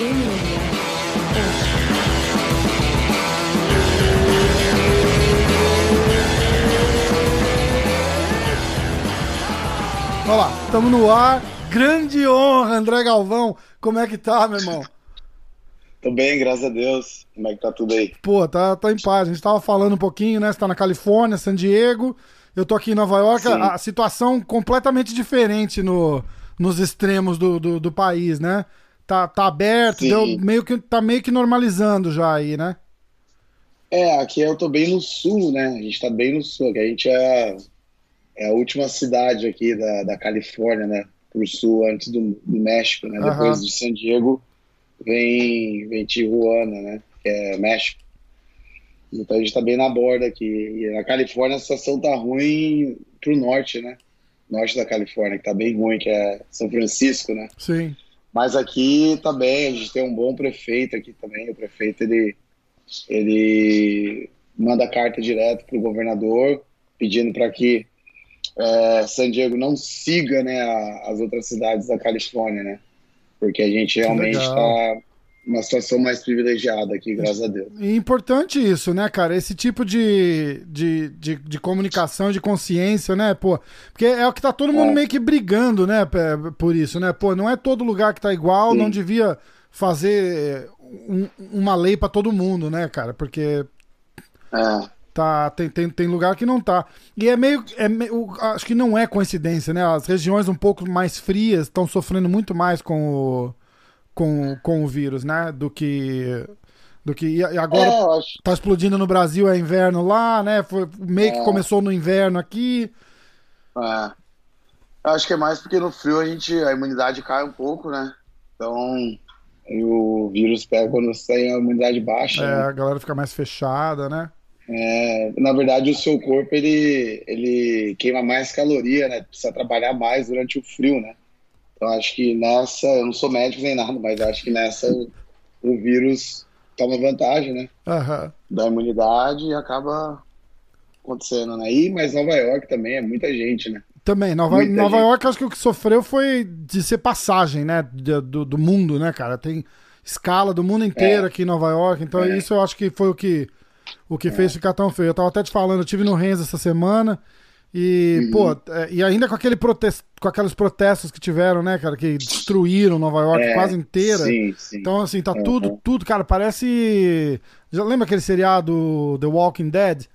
Olha lá, estamos no ar. Grande honra, André Galvão. Como é que tá, meu irmão? Tô bem, graças a Deus. Como é que tá tudo aí? Pô, tá, tá em paz. A gente tava falando um pouquinho, né? Você tá na Califórnia, San Diego. Eu tô aqui em Nova York. Sim. A, a situação completamente diferente no, nos extremos do, do, do país, né? Tá, tá aberto, deu meio que, tá meio que normalizando já aí, né? É, aqui eu tô bem no sul, né? A gente tá bem no sul, que a gente é, é a última cidade aqui da, da Califórnia, né? Pro sul, antes do, do México, né? Aham. Depois de San Diego vem, vem Tijuana, né? Que é México. Então a gente tá bem na borda aqui. E na Califórnia a situação tá ruim pro norte, né? Norte da Califórnia, que tá bem ruim, que é São Francisco, né? Sim. Mas aqui bem, a gente tem um bom prefeito aqui também. O prefeito ele, ele manda carta direto para o governador pedindo para que é, San Diego não siga né, a- as outras cidades da Califórnia, né? Porque a gente realmente está numa situação mais privilegiada aqui, graças a Deus. E importante isso, né, cara? Esse tipo de, de, de, de comunicação, de consciência, né, pô? Porque é o que tá todo mundo É. meio que brigando, né, por isso, né? Pô, não é todo lugar que tá igual, Sim. não devia fazer um- uma lei pra todo mundo, né, cara? Porque É, tá, tem, tem, tem lugar que não tá. E é meio, é meio. Acho que não é coincidência, né? As regiões um pouco mais frias estão sofrendo muito mais com o, com, com o vírus, né? Do que. Do que. E agora é, acho. tá explodindo no Brasil, é inverno lá, né? Foi, meio que É. começou no inverno aqui. É. Acho que é mais porque no frio a gente a imunidade cai um pouco, né? Então o vírus pega quando você tem a imunidade baixa. É, né? a galera fica mais fechada, né? É, na verdade, o seu corpo ele, ele queima mais caloria, né? Precisa trabalhar mais durante o frio, né? Então, acho que nessa, eu não sou médico nem nada, mas acho que nessa o, o vírus toma vantagem, né? Aham. Da imunidade e acaba acontecendo, né? E, mas Nova York também é muita gente, né? Também, Nova, Muita Nova gente. York, acho que o que sofreu foi de ser passagem, né? do, do mundo, né, cara? Tem escala do mundo inteiro É. aqui em Nova York, então É. isso eu acho que foi o que, o que fez ficar tão feio. Eu tava até te falando, eu tive no Rennes essa semana e, Uhum. pô, é, e ainda com aquele protesto, com aqueles protestos que tiveram, né, cara, que destruíram Nova York É, quase inteira. Sim, sim. Então, assim, tá Uhum. tudo, tudo, cara, parece. Já lembra aquele seriado The Walking Dead?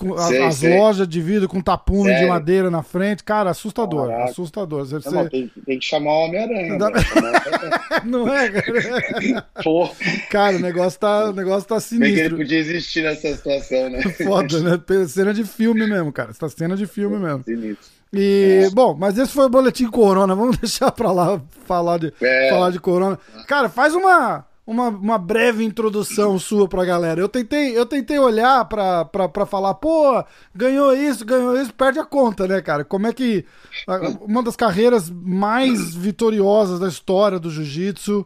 Com Sei, as sei. lojas de vidro com tapume de Sério? madeira na frente, cara, assustador, Caraca. assustador. Você- Não, tem, tem que chamar o Homem-Aranha. Dá- né? Não é, cara? Pô, Cara, o negócio tá, o negócio tá bem que ele sinistro. podia existir nessa situação, né? Foda, né? Cena de filme mesmo, cara. Essa cena de filme mesmo. Sinistro. E, É. bom, mas esse foi o boletim Corona. Vamos deixar pra lá falar de, É. falar de Corona. Cara, faz uma, uma, uma breve introdução sua pra galera. Eu tentei, eu tentei olhar pra, pra, pra falar, pô, ganhou isso, ganhou isso, perde a conta, né, cara? Como é que. Uma das carreiras mais vitoriosas da história do jiu-jitsu.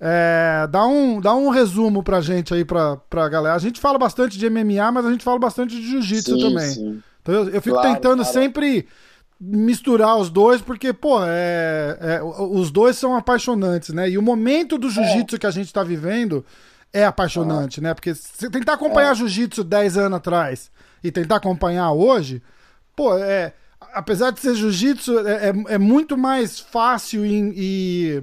É, dá, um, dá um resumo pra gente aí, pra, pra galera. A gente fala bastante de MMA, mas a gente fala bastante de jiu-jitsu também. sim. Então eu, eu fico Claro, tentando sempre misturar os dois, porque, pô, é, é, os dois são apaixonantes, né? E o momento do jiu-jitsu que a gente tá vivendo é apaixonante, né? Porque você tentar acompanhar É. jiu-jitsu 10 anos atrás e tentar acompanhar hoje, pô, é. Apesar de ser jiu-jitsu, é, é, é muito mais fácil e, e-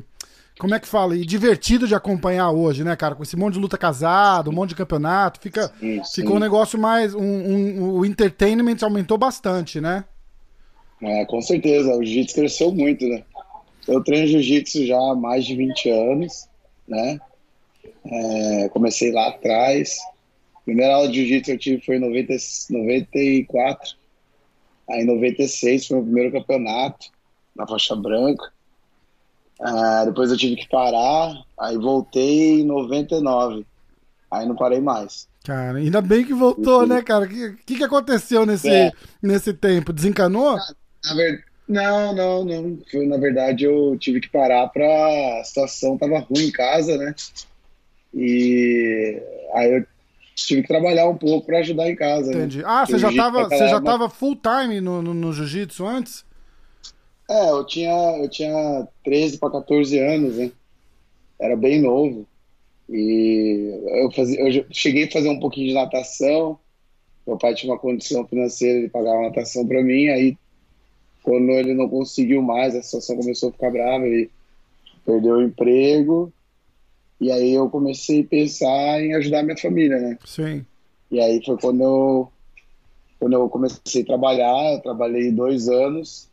Como é que fala? E divertido de acompanhar hoje, né, cara? Com esse monte de luta casada, um monte de campeonato, fica, Sim, sim. ficou um negócio mais. Um, um- o entertainment aumentou bastante, né? É, com certeza, o jiu-jitsu cresceu muito, né? Eu treino jiu-jitsu já há mais de 20 anos, né? É, comecei lá atrás. Primeira aula de jiu-jitsu eu tive foi em 90, 94. Aí em 96 foi o primeiro campeonato na faixa branca. Ah, depois eu tive que parar, aí voltei em 99. Aí não parei mais. Cara, ainda bem que voltou, né, cara? O que, que, que aconteceu nesse, É. nesse tempo? Desencanou? Na ver... Não, não, não. Foi, na verdade, eu tive que parar pra. A situação tava ruim em casa, né? E aí eu tive que trabalhar um pouco pra ajudar em casa. né? Entendi. Ah, você já tava, você já tava full time no, no, no jiu-jitsu antes? É, eu tinha, eu tinha 13 para 14 anos, né? era bem novo. E eu, fazia, eu cheguei a fazer um pouquinho de natação. Meu pai tinha uma condição financeira, ele pagava natação para mim. Aí, quando ele não conseguiu mais, a situação começou a ficar brava, ele perdeu o emprego. E aí eu comecei a pensar em ajudar minha família, né? Sim. E aí foi quando eu, quando eu comecei a trabalhar. Eu trabalhei dois anos.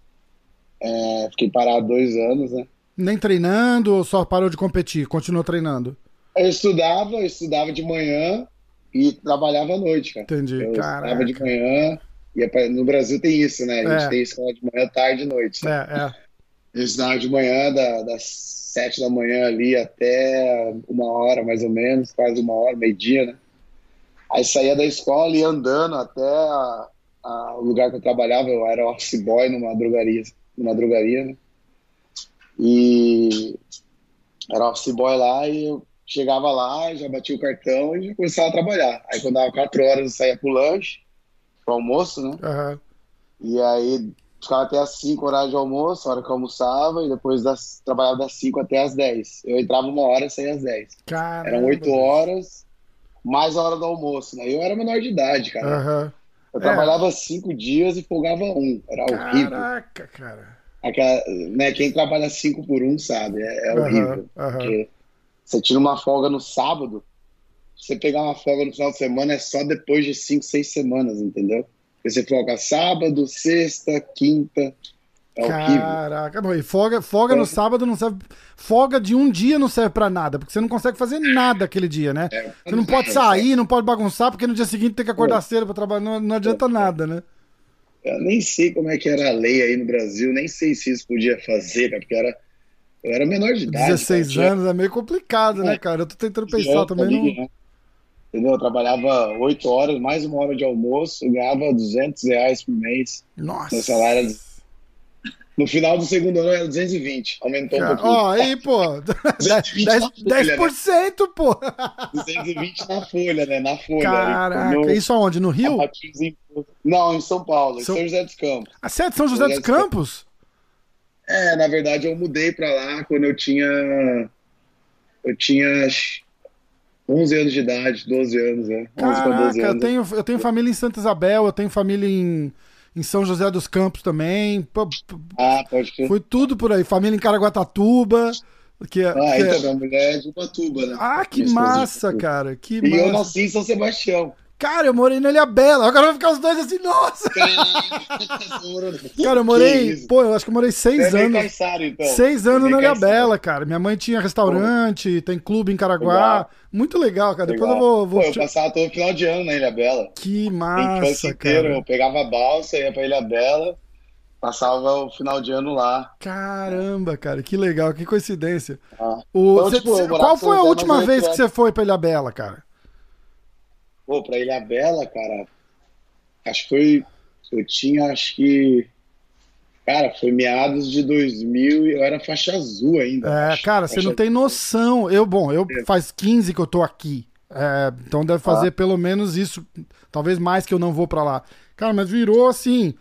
É, fiquei parado dois anos, né? Nem treinando ou só parou de competir? Continuou treinando? Eu estudava, eu estudava de manhã e trabalhava à noite, cara. Entendi. Caraca. estudava de manhã. Ia pra, no Brasil tem isso, né? A gente É. tem escola de manhã, tarde e noite. né? É, é. Eu estudava de manhã, da- das sete da manhã ali até uma hora, mais ou menos, quase uma hora, meio-dia, né? Aí saía da escola e ia andando até a- a- o lugar que eu trabalhava, eu era office boy numa drogaria, numa drogaria, né? E era office boy lá e eu chegava lá, já batia o cartão e já começava a trabalhar. Aí quando dava quatro horas eu saía pro lanche, pro almoço, né? Aham. E aí ficava até as 5 horário de almoço, a hora que eu almoçava, e depois das, trabalhava das 5 até as 10. Eu entrava uma hora e saía às 10. Caramba. Eram 8 horas, mais a hora do almoço, né? Eu era menor de idade, cara. Aham. Eu É. trabalhava 5 dias e folgava um. Era horrível. Caraca, cara. Aquela, né, quem trabalha 5 por 1 um sabe, é, é Aham, horrível. aham. Porque você tira uma folga no sábado, você pegar uma folga no final de semana é só depois de 5, 6 semanas, entendeu? Porque você folga sábado, sexta, quinta. É. Caraca, e folga, folga no É. sábado não serve. Folga de um dia não serve pra nada, porque você não consegue fazer nada aquele dia, né? É. Você não pode sair, não pode bagunçar, porque no dia seguinte tem que acordar cedo pra trabalhar. Não, não adianta nada, né? Eu nem sei como é que era a lei aí no Brasil, nem sei se isso podia fazer, cara, porque era, eu era menor de idade. 16 cara, anos é meio complicado, né, É. cara? Eu tô tentando pensar também. Não... né? Entendeu? Eu trabalhava 8 horas, mais uma hora de almoço, eu ganhava 200 reais por mês. Nossa. Meu salário era- No final do segundo ano era 220, aumentou um Cara, pouquinho. Ó, aí, pô. 220 na 10%, folha, né? 10%, pô. 220 na folha, né? Na folha. Caraca, quando isso aonde? No Rio? Não, em São Paulo, em São- São José dos Campos. A sede de São José dos Campos? É, na verdade eu mudei pra lá quando eu tinha eu tinha 11 anos de idade, 12 anos, né? 11 pra 12 Caraca, eu anos. tenho, eu tenho família em Santa Isabel, eu tenho família em, em São José dos Campos também. Ah, pode crer. Foi tudo por aí. Família em Caraguatatuba. Que, é- Ah, que é- então, minha mulher é de Ubatuba, né? Ah, que é massa, cara. Que E eu massa. nasci em São Sebastião. Cara, eu morei na Ilha Bela. Agora vai ficar os dois assim, nossa. Cara, eu morei. Pô, eu acho que eu morei seis Você é anos. Caiçara, então. Seis é anos meio na Ilha. Bela, cara. Minha mãe tinha restaurante, tem clube em Caraguá. Legal. Muito legal, cara. Depois Legal. eu vou. vou Pô, eu passava todo final de ano na Ilha Bela. Que massa, cara. eu pegava a balsa, ia pra Ilha Bela, passava o final de ano lá. Caramba, cara, que legal, que coincidência. Ah. O, Então, cê- tipo, cê- qual foi a última vez que você foi pra Ilha Bela, cara? Pô, pra Ilha Bela, cara, acho que foi. Eu tinha, acho que. Cara, foi meados de 2000 e eu era faixa azul ainda. É, acho. cara, você Faixa não tem noção. Eu, bom, eu faz 15 que eu tô aqui. É, então deve fazer pelo menos isso, talvez mais que eu não vou pra lá. Cara, mas virou assim,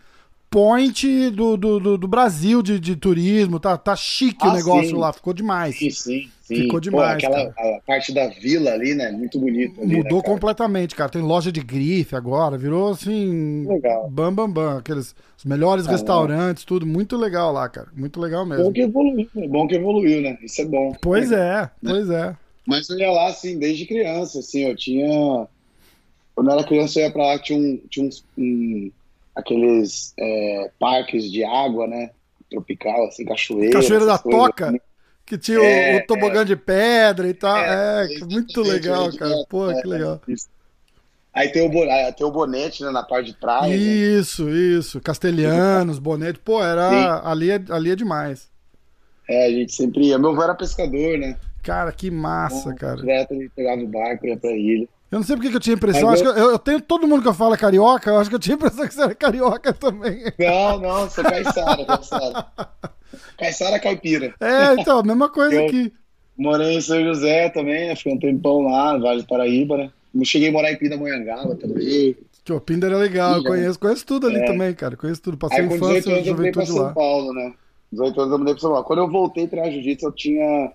point do, do, do, do Brasil de, de turismo. Tá, tá chique o Ah, negócio sim. lá, ficou demais. Sim, sim, sim. Ficou Pô, demais, aquela a parte da vila ali, né? Muito bonito ali, Mudou né, cara? completamente, cara. Tem loja de grife agora, virou assim. Legal. Bam, bam, bam. Aqueles os melhores Ah, restaurantes, tudo. Muito legal lá, cara. Muito legal Bom mesmo. que evoluiu, é bom que evoluiu, né? Isso é bom. Pois é, pois é. Mas eu ia lá, assim, desde criança, assim, eu tinha... Quando eu era criança, eu ia pra lá, tinha, um, tinha uns, um, aqueles é, parques de água, né? Tropical, assim, cachoeira. Cachoeira da coisas, Toca, assim. que tinha o- É, o, tobogã de pedra e tal. É, É, muito legal, cara. Pô, é, que legal. isso. Aí tem o, tem o bonete, né, na parte de praia. né? Isso, isso. Castelhanos, bonete. Pô, era. Ali é, ali é demais. É, a gente sempre ia. Meu avô era pescador, né? Cara, que massa, Então, cara. Direto ele pegava o barco, ia pra ilha. Eu não sei porque que eu tinha impressão. Mas Acho que eu, eu tenho todo mundo que eu falo é carioca. Eu acho que eu tinha impressão que você era carioca também. Não, não, sou caiçara, caiçara. Caiçara caipira. É, então, mesma coisa Eu- aqui. Morei em São José também, né? Fiquei um tempão lá, Vale do Paraíba, né? Eu cheguei a morar em Pindamonhangaba também. Tio, Pinder é legal, eu já. conheço, conheço tudo ali É. também, cara. Conheço tudo. Passei Aí 18 infância e eu juventude São lá. Paulo, né? 18 anos eu mudei pra São Paulo. Quando eu voltei a treinar jiu-jitsu, eu tinha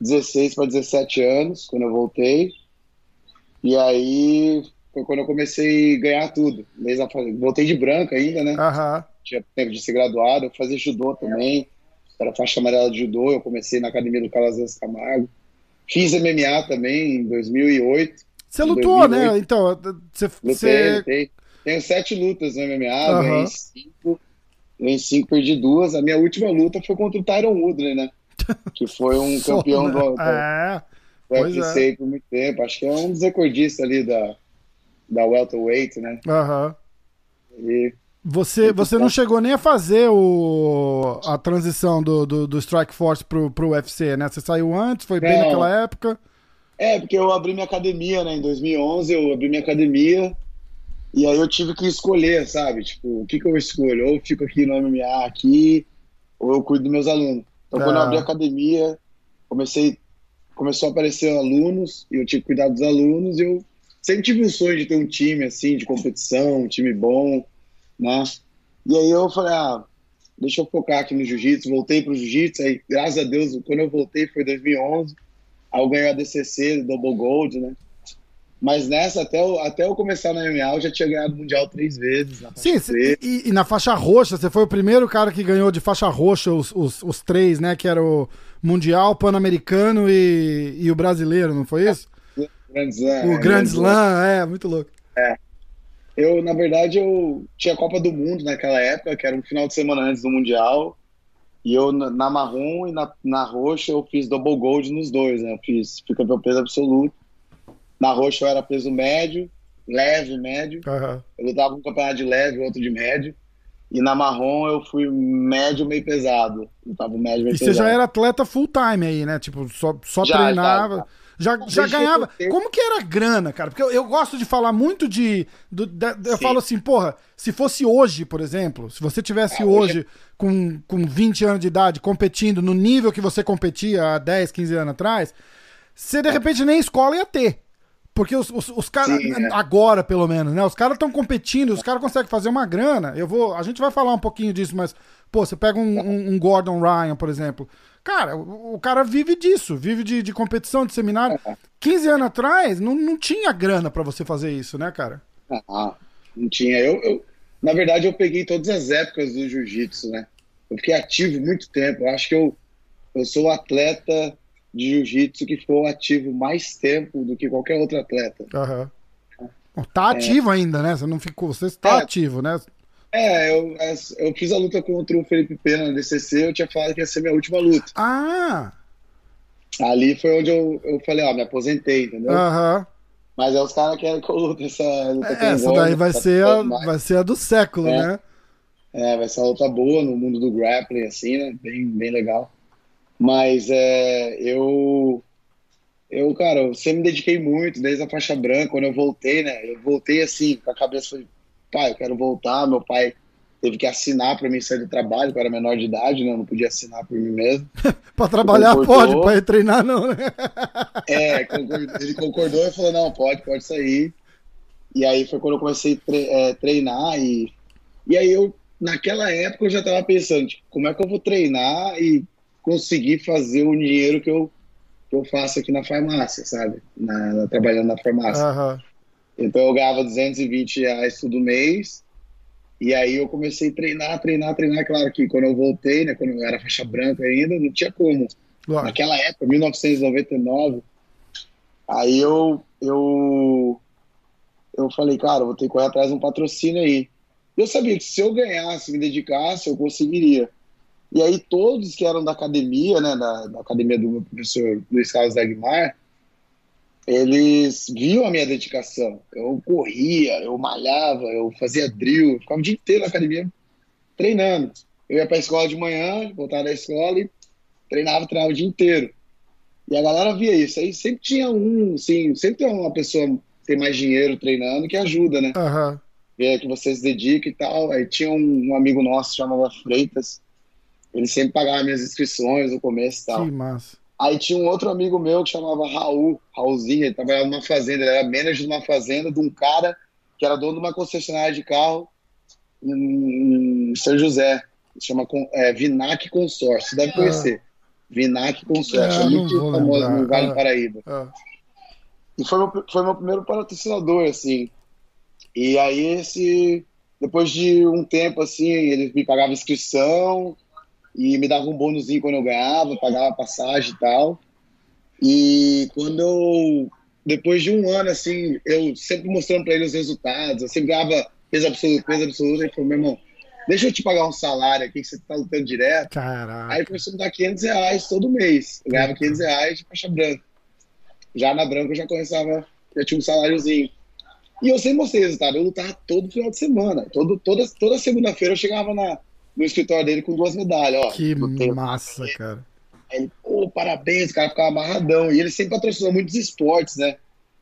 16 para 17 anos, quando eu voltei. E aí foi quando eu comecei a ganhar tudo. Voltei de branco ainda, né? Aham. Tinha tempo de ser graduado, eu fazia judô também. Era faixa amarela de judô, eu comecei na academia do Calazans Camargo. Fiz MMA também em 2008. Você lutou, 2008. né? Então, você. Lutei, você... lutei. Tenho sete lutas no MMA, uhum. ganhei cinco. Ganhei cinco, perdi duas. A minha última luta foi contra o Tyron Woodley, né? Que foi um campeão do, do, é, do UFC é. por muito tempo. Acho que é um dos recordistas ali da, da welterweight, né? Aham. Uhum. E você, você não chegou nem a fazer o, a transição do, do, do Strike Force pro, pro UFC, né? Você saiu antes, foi bem não. naquela época? É, porque eu abri minha academia, né? Em 2011 eu abri minha academia e aí eu tive que escolher, sabe? Tipo, o que que eu escolho? Ou eu fico aqui no MMA aqui, ou eu cuido dos meus alunos. Então, quando eu abri a academia, comecei, começou a aparecer alunos e eu tive que cuidar dos alunos e eu sempre tive o sonho de ter um time, assim, de competição, um time bom, né? E aí eu falei, ah, deixa eu focar aqui no jiu-jitsu, voltei pro jiu-jitsu, aí graças a Deus, quando eu voltei foi 2011, aí eu ganhei a DCC, Double Gold, né? Mas nessa, até eu, até eu começar na MMA, eu já tinha ganhado o Mundial três vezes. Sim, e, e, na faixa roxa, você foi o primeiro cara que ganhou de faixa roxa os, os, os três, né? Que era o Mundial, Pan-Americano e, e o Brasileiro, não foi isso? O Grand Slam. O é, Grand Slam, é, muito louco. É. Eu, na verdade, eu tinha a Copa do Mundo naquela época, que era um final de semana antes do Mundial. E eu, na marrom e na, na roxa, eu fiz double gold nos dois, né? Eu fiz, fui campeão peso absoluto. Na roxa eu era peso médio, leve, médio. Uhum. Eu lutava um campeonato de leve, outro de médio. E na marrom eu fui médio, meio pesado. Lutava médio, meio e pesado. Você já era atleta full time aí, né? Tipo, só, só já, treinava. Já, já. Já, já ganhava. Como que era a grana, cara? Porque eu, eu gosto de falar muito de. Do, eu falo assim, porra, se fosse hoje, por exemplo, se você tivesse ah, hoje, hoje com, com 20 anos de idade competindo no nível que você competia há 10, 15 anos atrás, você de repente nem escola ia ter. Porque os, os, os caras, é. agora pelo menos, né? Os caras estão competindo, os caras conseguem fazer uma grana. Eu vou. A gente vai falar um pouquinho disso, mas, pô, você pega um, um, um Gordon Ryan, por exemplo. Cara, o, o cara vive disso, vive de, de competição, de seminário. 15 anos atrás, não, não tinha grana para você fazer isso, né, cara? Ah, não tinha. Eu, eu, na verdade, eu peguei todas as épocas do jiu-jitsu, né? Eu fiquei ativo muito tempo. Eu acho que eu, eu sou atleta de jiu-jitsu que foi ativo mais tempo do que qualquer outro atleta. Uhum. Tá ativo é, ainda, né? Você não ficou. Você está é, ativo, né? É, eu, eu fiz a luta contra o Felipe Pena no DCC, eu tinha falado que ia ser minha última luta. Ah! Ali foi onde eu, eu falei, ó, me aposentei, entendeu? Aham. Uhum. Mas é os caras querem que eu lute essa luta é, Essa daí vai ser, a, vai ser a do século, é. né? É, vai ser uma luta boa no mundo do grappling, assim, né? Bem, bem legal. Mas é, eu, eu, cara, eu sempre me dediquei muito, desde a faixa branca, quando eu voltei, né? Eu voltei assim, com a cabeça pai, eu quero voltar. Meu pai teve que assinar para mim sair do trabalho, eu era menor de idade, né? Eu não podia assinar por mim mesmo. para trabalhar pode, para treinar não, né? é, ele concordou e falou, não, pode, pode sair. E aí foi quando eu comecei a é, treinar e, e aí eu, naquela época eu já tava pensando, tipo, como é que eu vou treinar e conseguir fazer o dinheiro que eu, que eu faço aqui na farmácia, sabe? Na, trabalhando na farmácia. Uhum. Então eu ganhava 220 reais todo mês. E aí eu comecei a treinar, treinar, treinar. Claro que quando eu voltei, né, quando eu era faixa branca ainda, não tinha como. Claro. Naquela época, 1999, aí eu, eu, eu falei, cara, vou ter que correr atrás de um patrocínio aí. Eu sabia que se eu ganhasse, me dedicasse, eu conseguiria. E aí todos que eram da academia, né, da, da academia do meu professor Luiz Carlos Dagmar, eles viam a minha dedicação. Eu corria, eu malhava, eu fazia drill, ficava o dia inteiro na academia treinando. Eu ia para a escola de manhã, voltava da escola e treinava, treinava o dia inteiro. E a galera via isso. Aí sempre tinha um, assim, sempre tem uma pessoa que tem mais dinheiro treinando que ajuda, né? Uhum. Vê que você se dedica e tal. Aí tinha um, um amigo nosso chamava Freitas. Ele sempre pagava minhas inscrições no começo e tal. Que massa. Aí tinha um outro amigo meu que chamava Raul, Raulzinho, ele trabalhava numa fazenda, ele era manager de uma fazenda de um cara que era dono de uma concessionária de carro em São José, chama é, Vinac Consórcio, você deve conhecer. Vinac Consórcio, É, muito famoso lembrar. no Vale do Ah. Paraíba. Ah, E foi meu, foi meu primeiro patrocinador, assim. E aí, esse, depois de um tempo, assim, ele me pagava inscrição e me dava um bônusinho quando eu ganhava, pagava passagem e tal. E quando eu, depois de um ano, assim, eu sempre mostrando pra ele os resultados, eu sempre ganhava peso absoluto, peso absoluto, ele falou, meu irmão, deixa eu te pagar um salário aqui que você tá lutando direto. Caraca. Aí começou a me dar 500 reais todo mês. Eu ganhava 500 reais de faixa branca. Já na branca eu já começava, já tinha um saláriozinho. E eu sempre mostrei resultado. Eu lutava todo final de semana. Todo, toda toda segunda-feira eu chegava na, no escritório dele com duas medalhas. Ó, Que massa, cara. Aí ele, pô, parabéns, o cara ficava amarradão. E ele sempre patrocinou muitos esportes, né?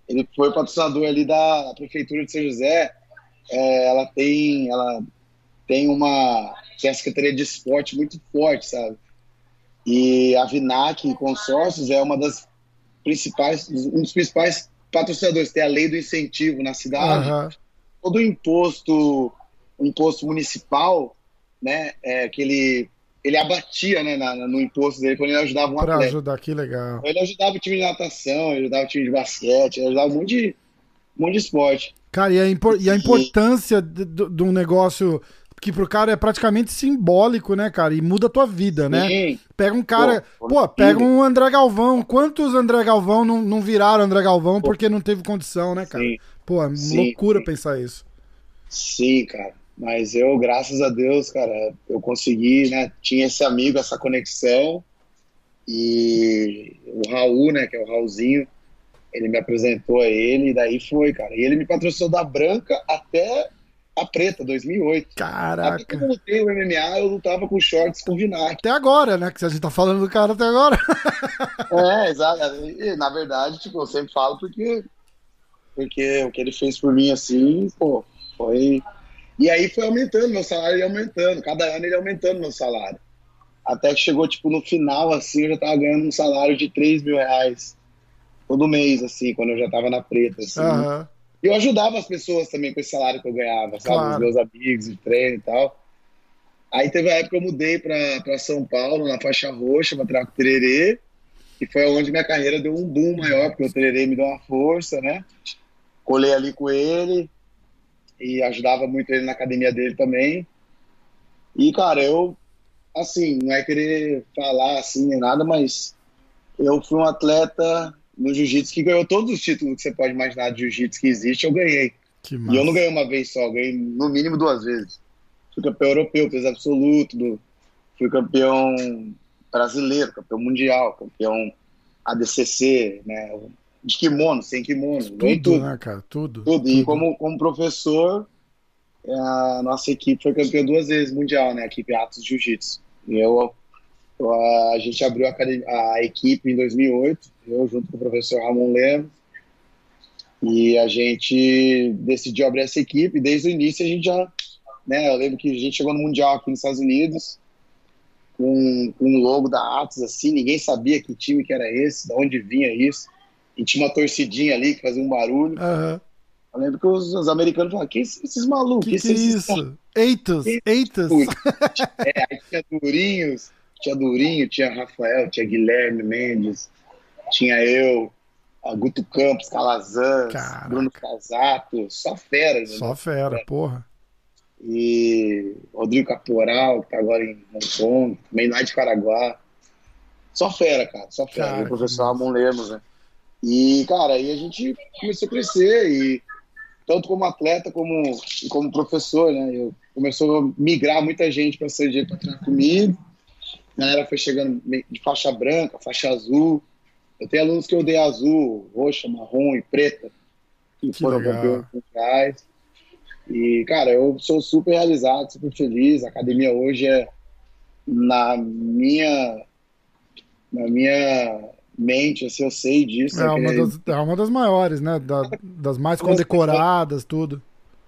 Ele foi patrocinador ali da, prefeitura de São José. É, ela tem, ela tem uma, tem a secretaria de esporte muito forte, sabe? E a Vinac Consórcios é uma das principais, um dos principais patrocinadores. Tem a lei do incentivo na cidade Aham. todo o imposto, o imposto municipal, né, é, que ele, ele abatia, né, na- no imposto dele quando ele ajudava um Pra atleta. ajudar, que legal. Ele ajudava o time de natação, ele ajudava o time de basquete, ele ajudava um monte de, um monte de esporte. Cara, e a, impor- e a importância de, um negócio que pro cara é praticamente simbólico, né, cara? E muda a tua vida, né? Sim, Pega um cara. Pô, Pô, pega um André Galvão. Quantos André Galvão não, não viraram André Galvão porque não teve condição, né, cara? sim, Pô, é Sim, loucura pensar isso. sim, cara. Mas eu, graças a Deus, cara, eu consegui, né, tinha esse amigo, essa conexão, e o Raul, né, que é o Raulzinho, ele me apresentou a ele, e daí foi, cara. E ele me patrocinou da branca até a preta, 2008. Até quando Caraca. eu lutei o MMA, eu lutava com shorts com Vinac. Até agora, né? Que a gente tá falando do cara até agora. É, exato. E, na verdade, tipo, eu sempre falo porque, porque o que ele fez por mim, assim, pô, foi... E aí foi aumentando, meu salário ia aumentando. Cada ano ele aumentando meu salário. Até que chegou, tipo, no final, assim, eu já tava ganhando um salário de 3 mil reais todo mês, assim, quando eu já tava na preta, assim. E eu ajudava as pessoas também com esse salário que eu ganhava, sabe? Claro. Os meus amigos de treino e tal. Aí teve a época que eu mudei pra, pra São Paulo, na faixa roxa, pra treinar com o Tererê. E foi onde minha carreira deu um boom maior, porque o Tererê me deu uma força, né? Colei ali com ele e ajudava muito ele na academia dele também. E, cara, eu, assim, não é querer falar assim nem nada, mas eu fui um atleta no jiu-jitsu que ganhou todos os títulos que você pode imaginar de jiu-jitsu que existe, eu ganhei. Que E eu não ganhei uma vez só, ganhei no mínimo duas vezes. Fui campeão europeu, peso absoluto, do- fui campeão brasileiro, campeão mundial, campeão ADCC, né? De kimono, sem kimono, Tudo, tudo. né, cara? Tudo. Tudo. E como, como professor, a nossa equipe foi campeã duas vezes mundial, né? A equipe Atos Jiu-Jitsu. E eu, a gente abriu a, a equipe em 2008, eu junto com o professor Ramon Lemos. E a gente decidiu abrir essa equipe. Desde o início a gente já, né? Eu lembro que a gente chegou no mundial aqui nos Estados Unidos com, com o logo da Atos assim, ninguém sabia que time que era esse, de onde vinha isso. E tinha uma torcidinha ali que fazia um barulho. Aham. Eu lembro que os, os americanos falavam, que esses, malucos? Que que é esses- esses isso? Eitos, Que- eitos. Ui. É, aí tinha Durinhos, tinha Durinho, tinha Rafael, tinha Guilherme Mendes, tinha eu, a Guto Campos, Calazans, Caraca. Bruno Casato, só fera, né? Só fera, porra. E Rodrigo Caporal, que tá agora em Hong Kong, também lá de Caraguá. Só fera, cara, só fera. Cara, e o professor que. Ramon Lemos, né? E, cara, aí a gente começou a crescer e tanto como atleta como como professor, né? Eu começou a migrar muita gente para ser para treinar comigo. A galera foi chegando de faixa branca, faixa azul. Eu tenho alunos que eu dei azul, roxa, marrom e preta, que, Que foram campeões mundiais. E, cara, eu sou super realizado, super feliz. A academia hoje é na minha na minha mente, assim, eu sei disso. É eu uma das, é uma das maiores, né? Da- das mais condecoradas, tudo.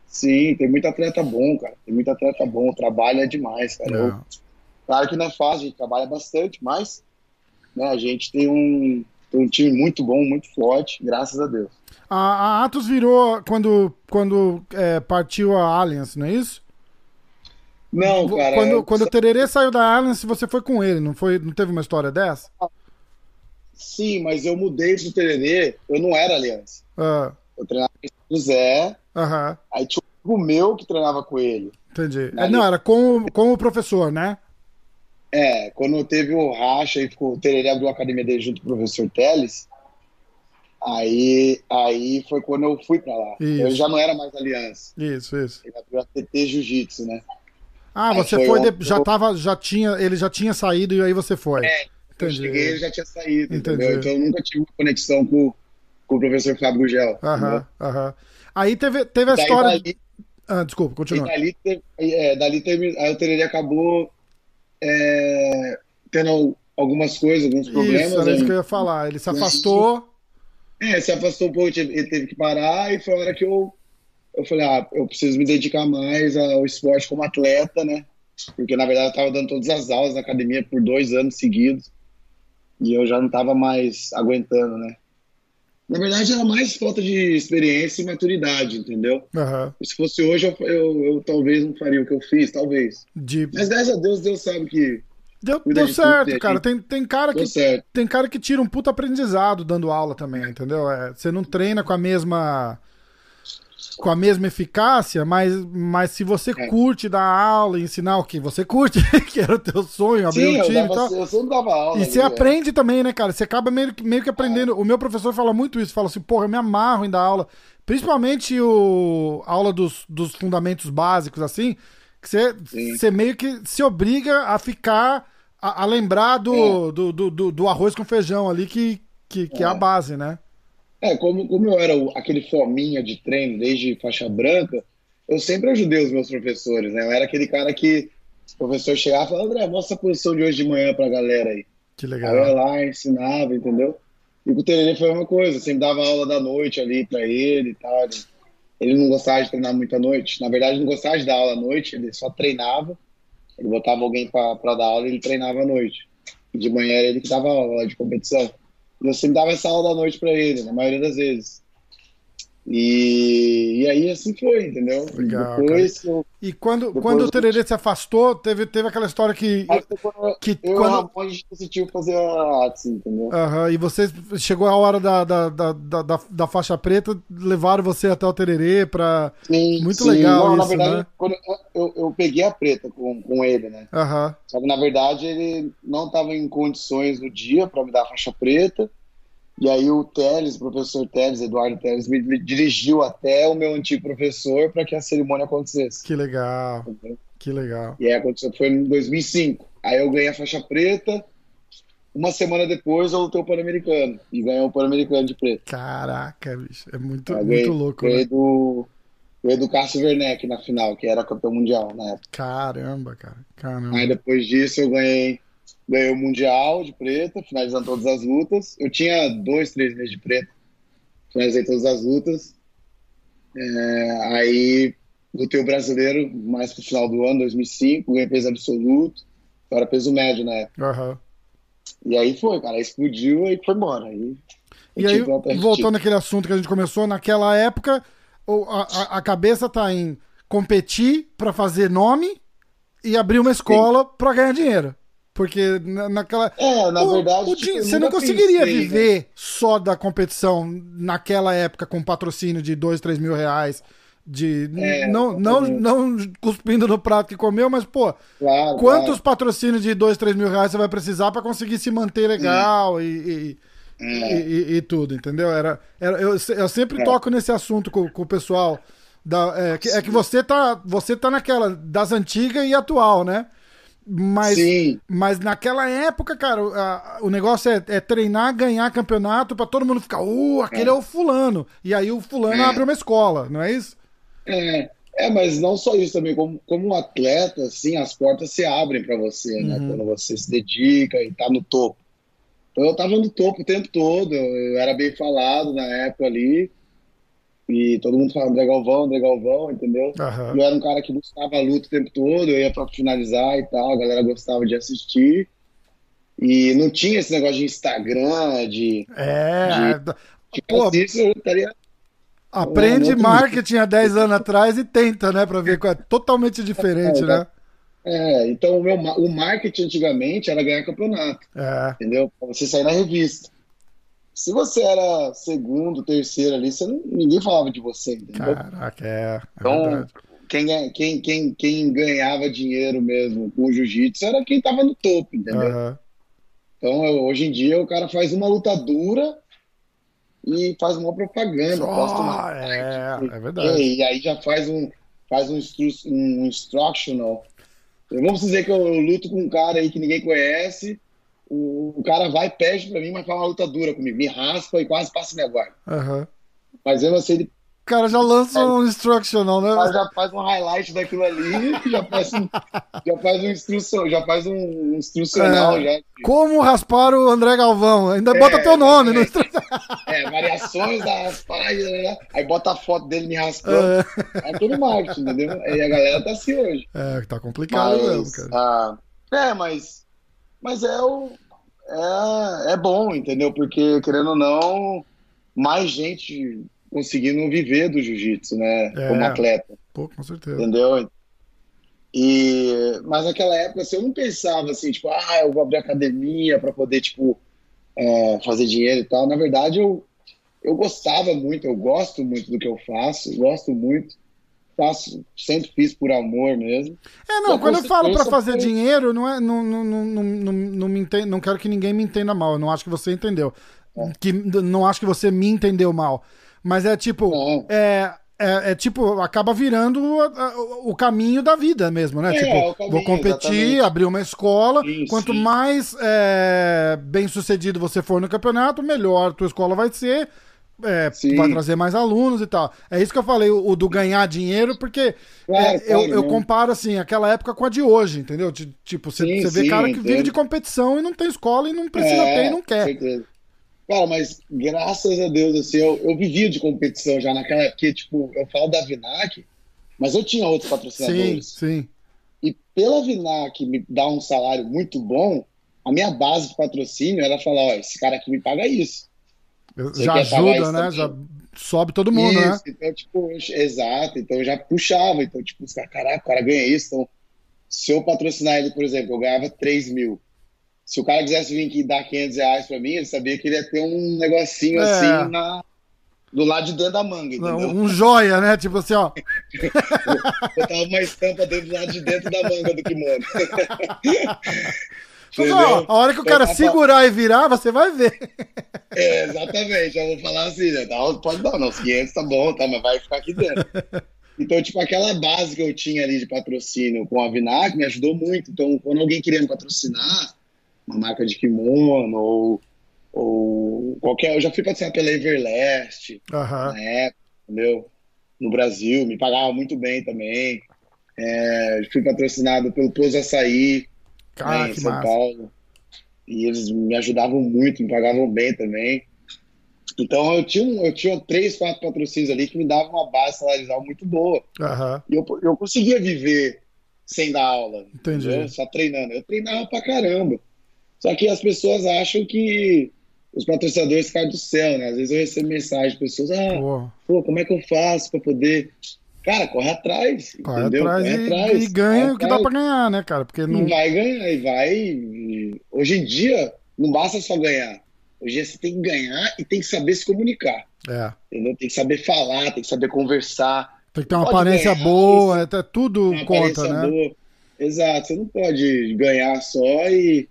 Sim, tem muito atleta bom, cara. Tem muito atleta bom. O trabalho é demais, cara. Eu- É. claro que não é fácil, a gente trabalha bastante, mas né, a gente tem um, tem um time muito bom, muito forte, graças a Deus. A, a Atos virou quando, quando é, partiu a Allianz, não é isso? Não, cara. Quando, eu- quando o Tererê saiu da Alliance, você foi com ele, não foi? Não teve uma história dessa? Sim, mas eu mudei pro Tererê, eu não era aliança. Ah, Eu treinava com o Zé, Aham, aí tinha um amigo meu que treinava com ele. entendi. É, Ali- não, era com, o- com o professor, né? É, quando teve o racha e ficou, o Tererê abriu a academia dele junto com o professor Teles, aí, aí foi quando eu fui pra lá. Isso. Eu já não era mais aliança. Isso, isso. Ele abriu a TT Jiu-Jitsu, né? Ah, Aí você foi foi, de- já tava, já tinha, ele já tinha saído e aí você foi. É, Eu Entendi. cheguei ele já tinha saído, Entendi. entendeu? Então eu nunca tive uma conexão com, com o professor Fábio Gel. Aham, aham. Aí teve, teve a Daí história. dali, Ah, desculpa, continua. dali, é, dali teve, o Tererê acabou é, tendo algumas coisas, alguns problemas. Isso, era isso que eu ia falar. Ele se afastou. É, se afastou um pouco, ele teve que parar e foi a hora que eu, eu falei, ah, eu preciso me dedicar mais ao esporte como atleta, né? Porque na verdade eu estava dando todas as aulas na academia por dois anos seguidos e eu já não estava mais aguentando, né? Na verdade era mais falta de experiência e maturidade, entendeu? Aham. Se fosse hoje eu, eu, eu talvez não faria o que eu fiz, talvez. De... Mas graças a Deus, Deus sabe que Deu, deu certo, cara. Tem, tem, cara que, deu certo. tem cara que tira um puta aprendizado dando aula também, entendeu? É, você não treina com a mesma com a mesma eficácia, mas, mas se você É. curte dar aula e ensinar o que você curte, que era o teu sonho, abrir Sim, um time e dava, tal. eu sempre dava aula. E você é. aprende também, né, cara? Você acaba meio, que- meio que aprendendo. O meu professor fala muito isso, fala assim, porra, eu me amarro em dar aula. Principalmente o a aula dos, dos fundamentos básicos, assim, que você, Sim. você meio que se obriga a ficar, a, a lembrar do, É. do, do, do- do arroz com feijão ali, que, que, que é. a É. base, né? É, como, como eu era o- aquele fominha de treino desde faixa branca, eu sempre ajudei os meus professores, né? Eu era aquele cara que o professor chegava e falava, André, mostra a posição de hoje de manhã pra galera aí. Que Aí eu legal. ia lá, ensinava, entendeu? E com o Tererê foi a mesma coisa, eu sempre dava aula da noite ali pra ele e tal. Ele, não gostava de treinar muito à noite. Na verdade, ele não gostava de dar aula à noite, ele só treinava. Ele botava alguém pra, pra dar aula e ele treinava à noite. E de manhã era ele que dava aula de competição. Eu sempre dava essa aula da noite pra ele, na maioria das vezes. E, e aí assim foi, entendeu? Legal, Depois eu, E quando, Depois quando o Tererê se afastou, teve, teve aquela história que. quando que eu quando, a gente decidiu fazer a Atsi, entendeu? Aham, e você chegou a hora da, da, da, da, da- faixa preta, levaram você até o Tererê pra. Sim, Muito sim. legal Não, na isso, verdade, né? quando eu, eu, eu peguei a preta com, com ele, né? Aham, Só que na verdade ele não estava em condições no dia para me dar a faixa preta. E aí o Teles, o professor Teles, Eduardo Teles, me me dirigiu até o meu antigo professor para que a cerimônia acontecesse. que legal, entendeu? que legal. E aí aconteceu, foi em 2005. Aí eu ganhei a faixa preta. Uma semana depois eu lutei o Pan-Americano. E ganhei o Pan-Americano de preto. Caraca, bicho, é muito, Aí muito louco, ganhei né? do, ganhei do Cássio Werneck na final, que era campeão mundial na época. Caramba, cara, caramba. Aí depois disso eu ganhei, ganhei o Mundial de preta, finalizando todas as lutas. Eu tinha dois, três meses de preta, finalizei todas as lutas. É, aí lutei o brasileiro mais pro final do ano, 2005, ganhei peso absoluto, eu era peso médio na época. Aham. E aí foi, cara, explodiu e foi embora. Aí, E aí, voltando àquele assunto que a gente começou, naquela época, a, a- a cabeça tá em competir pra fazer nome e abrir uma escola pra ganhar dinheiro. Porque na- naquela. É, na O- verdade, o tipo, você não conseguiria pensei, né? viver só da competição naquela época com patrocínio de dois, três mil reais. De, É, não, não, não cuspindo no prato que comeu, mas, pô, Claro, quantos claro. patrocínios de dois, três mil reais você vai precisar pra conseguir se manter legal e, e, É. e- e- e tudo, entendeu? Era, era, eu, eu sempre É. toco nesse assunto com, com o pessoal. Da, é, que, é que você tá, você tá naquela das antigas e atual, né? Mas, Sim. mas naquela época, cara, o- a- o negócio é, é treinar, ganhar campeonato pra todo mundo ficar, uh, aquele é, o fulano. E aí o fulano É. abre uma escola, não é isso? É, é, mas não só isso também, como, como um atleta, assim, as portas se abrem para você, né? Uhum. Quando você se dedica e tá no topo. Então eu tava no topo o tempo todo, eu era bem falado na época ali, e todo mundo falava André Galvão, André Galvão, entendeu? Aham. Eu era um cara que buscava a luta o tempo todo, eu ia pra finalizar e tal, a galera gostava de assistir. E não tinha esse negócio de Instagram, de. É. De- Pô, Pô, isso eu estaria. aprende outro marketing há 10 anos atrás e tenta, né? Pra ver qual é totalmente diferente, É, né? É, então o, meu, o marketing antigamente era ganhar campeonato. É. Entendeu? Pra você sair na revista. Se você era segundo, terceiro ali, você não, ninguém falava de você, entendeu? Caraca, é. é então, quem, quem, quem, quem ganhava dinheiro mesmo com o jiu-jitsu era quem tava no topo, entendeu? Uhum. Então, hoje em dia, o cara faz uma luta dura e faz uma propaganda. Oh, uma... é, é verdade. E, e, aí já faz um, faz um, instru um instructional. Vamos dizer que eu, eu, luto com um cara aí que ninguém conhece. O, o cara vai, pede pra mim, mas faz uma luta dura comigo. Me raspa e quase passa minha guarda. Uhum. Mas mesmo assim, ele cara já lança um instructional, né? Já faz um highlight daquilo ali, já faz um, já faz um instrução, já faz um instrucional é, já. Como raspar o André Galvão? Ainda é, bota teu nome é, no É, variações da raspagem, né? Aí bota a foto dele me raspando. É, é tudo marketing, entendeu? E a galera tá assim hoje. É, tá complicado mas, mesmo, cara. Ah, é, mas mas é o é, é bom, entendeu? Porque querendo ou não, mais gente conseguindo viver do jiu-jitsu, né? É, como atleta. Pô, com certeza. Entendeu? E, mas naquela época, assim, eu não pensava assim, tipo, ah, eu vou abrir academia para poder, tipo, é, fazer dinheiro e tal. Na verdade, eu, eu gostava muito, eu gosto muito do que eu faço, gosto muito. Faço, sempre fiz por amor mesmo. É, não, quando eu falo para fazer dinheiro, não é, não, não, não, não, não, me entendo, não quero que ninguém me entenda mal, eu não acho que você entendeu. É. Que, não acho que você me entendeu mal. Mas é tipo. É, é, é, tipo, acaba virando o, o, caminho da vida mesmo, né? É, tipo, caminho, vou competir, exatamente. abrir uma escola. Sim, quanto sim. mais é, bem sucedido você for no campeonato, melhor tua escola vai ser. É, vai trazer mais alunos e tal. É isso que eu falei, o, o do ganhar dinheiro, porque claro, é, claro, eu, eu, comparo assim, aquela época com a de hoje, entendeu? Tipo, você vê cara que entendo. vive de competição e não tem escola e não precisa é, ter e não quer. Certeza. Cara, mas graças a Deus, assim, eu, eu vivia de competição já naquela época, tipo, eu falo da Vinac, mas eu tinha outros patrocinadores. Sim, sim. E pela Vinac me dar um salário muito bom, a minha base de patrocínio era falar, ó, esse cara aqui me paga isso. Você já ajuda, né? Já sobe todo mundo, né? isso, né? Então, tipo, exato, então eu já puxava, então, tipo, os caras, caraca, o cara ganha isso, então, se eu patrocinar ele, por exemplo, eu ganhava 3 mil se o cara quisesse vir aqui dar 500 reais pra mim, ele sabia que ele ia ter um negocinho é. assim na, do lado de dentro da manga, entendeu? Um joia, né? Tipo assim, ó. Botava uma estampa dentro do lado de dentro da manga do kimono. Mas, ó, a hora que o cara tava... segurar e virar, você vai ver. É, exatamente. Eu vou falar assim, né? Pode dar, não. Os 500 tá bom, tá, mas vai ficar aqui dentro. Então, tipo, aquela base que eu tinha ali de patrocínio com a Vinac me ajudou muito. Então, quando alguém queria me patrocinar, uma marca de kimono ou, ou qualquer. Eu já fui patrocinado pela Everlast uhum. na época, entendeu? No Brasil, me pagava muito bem também. É, fui patrocinado pelo Pouso Açaí ah, né, em São massa. Paulo. E eles me ajudavam muito, me pagavam bem também. Então eu tinha, eu tinha três, quatro patrocínios ali que me davam uma base salarial muito boa. Uhum. E eu, eu conseguia viver sem dar aula. Entendi. Entendeu? Só treinando. Eu treinava pra caramba. Só que as pessoas acham que os patrocinadores caem do céu, né? Às vezes eu recebo mensagem de pessoas, ah, pô, como é que eu faço para poder. Cara, corre atrás. Corre entendeu? atrás, corre e, atrás, e ganha o que dá para ganhar, né, cara? Porque não... E vai ganhar, e vai. E... Hoje em dia, não basta só ganhar. Hoje em dia você tem que ganhar e tem que saber se comunicar. É. Entendeu? Tem que saber falar, tem que saber conversar. Tem que ter uma aparência ganhar, boa, até tudo conta, né? Boa. Exato, você não pode ganhar só e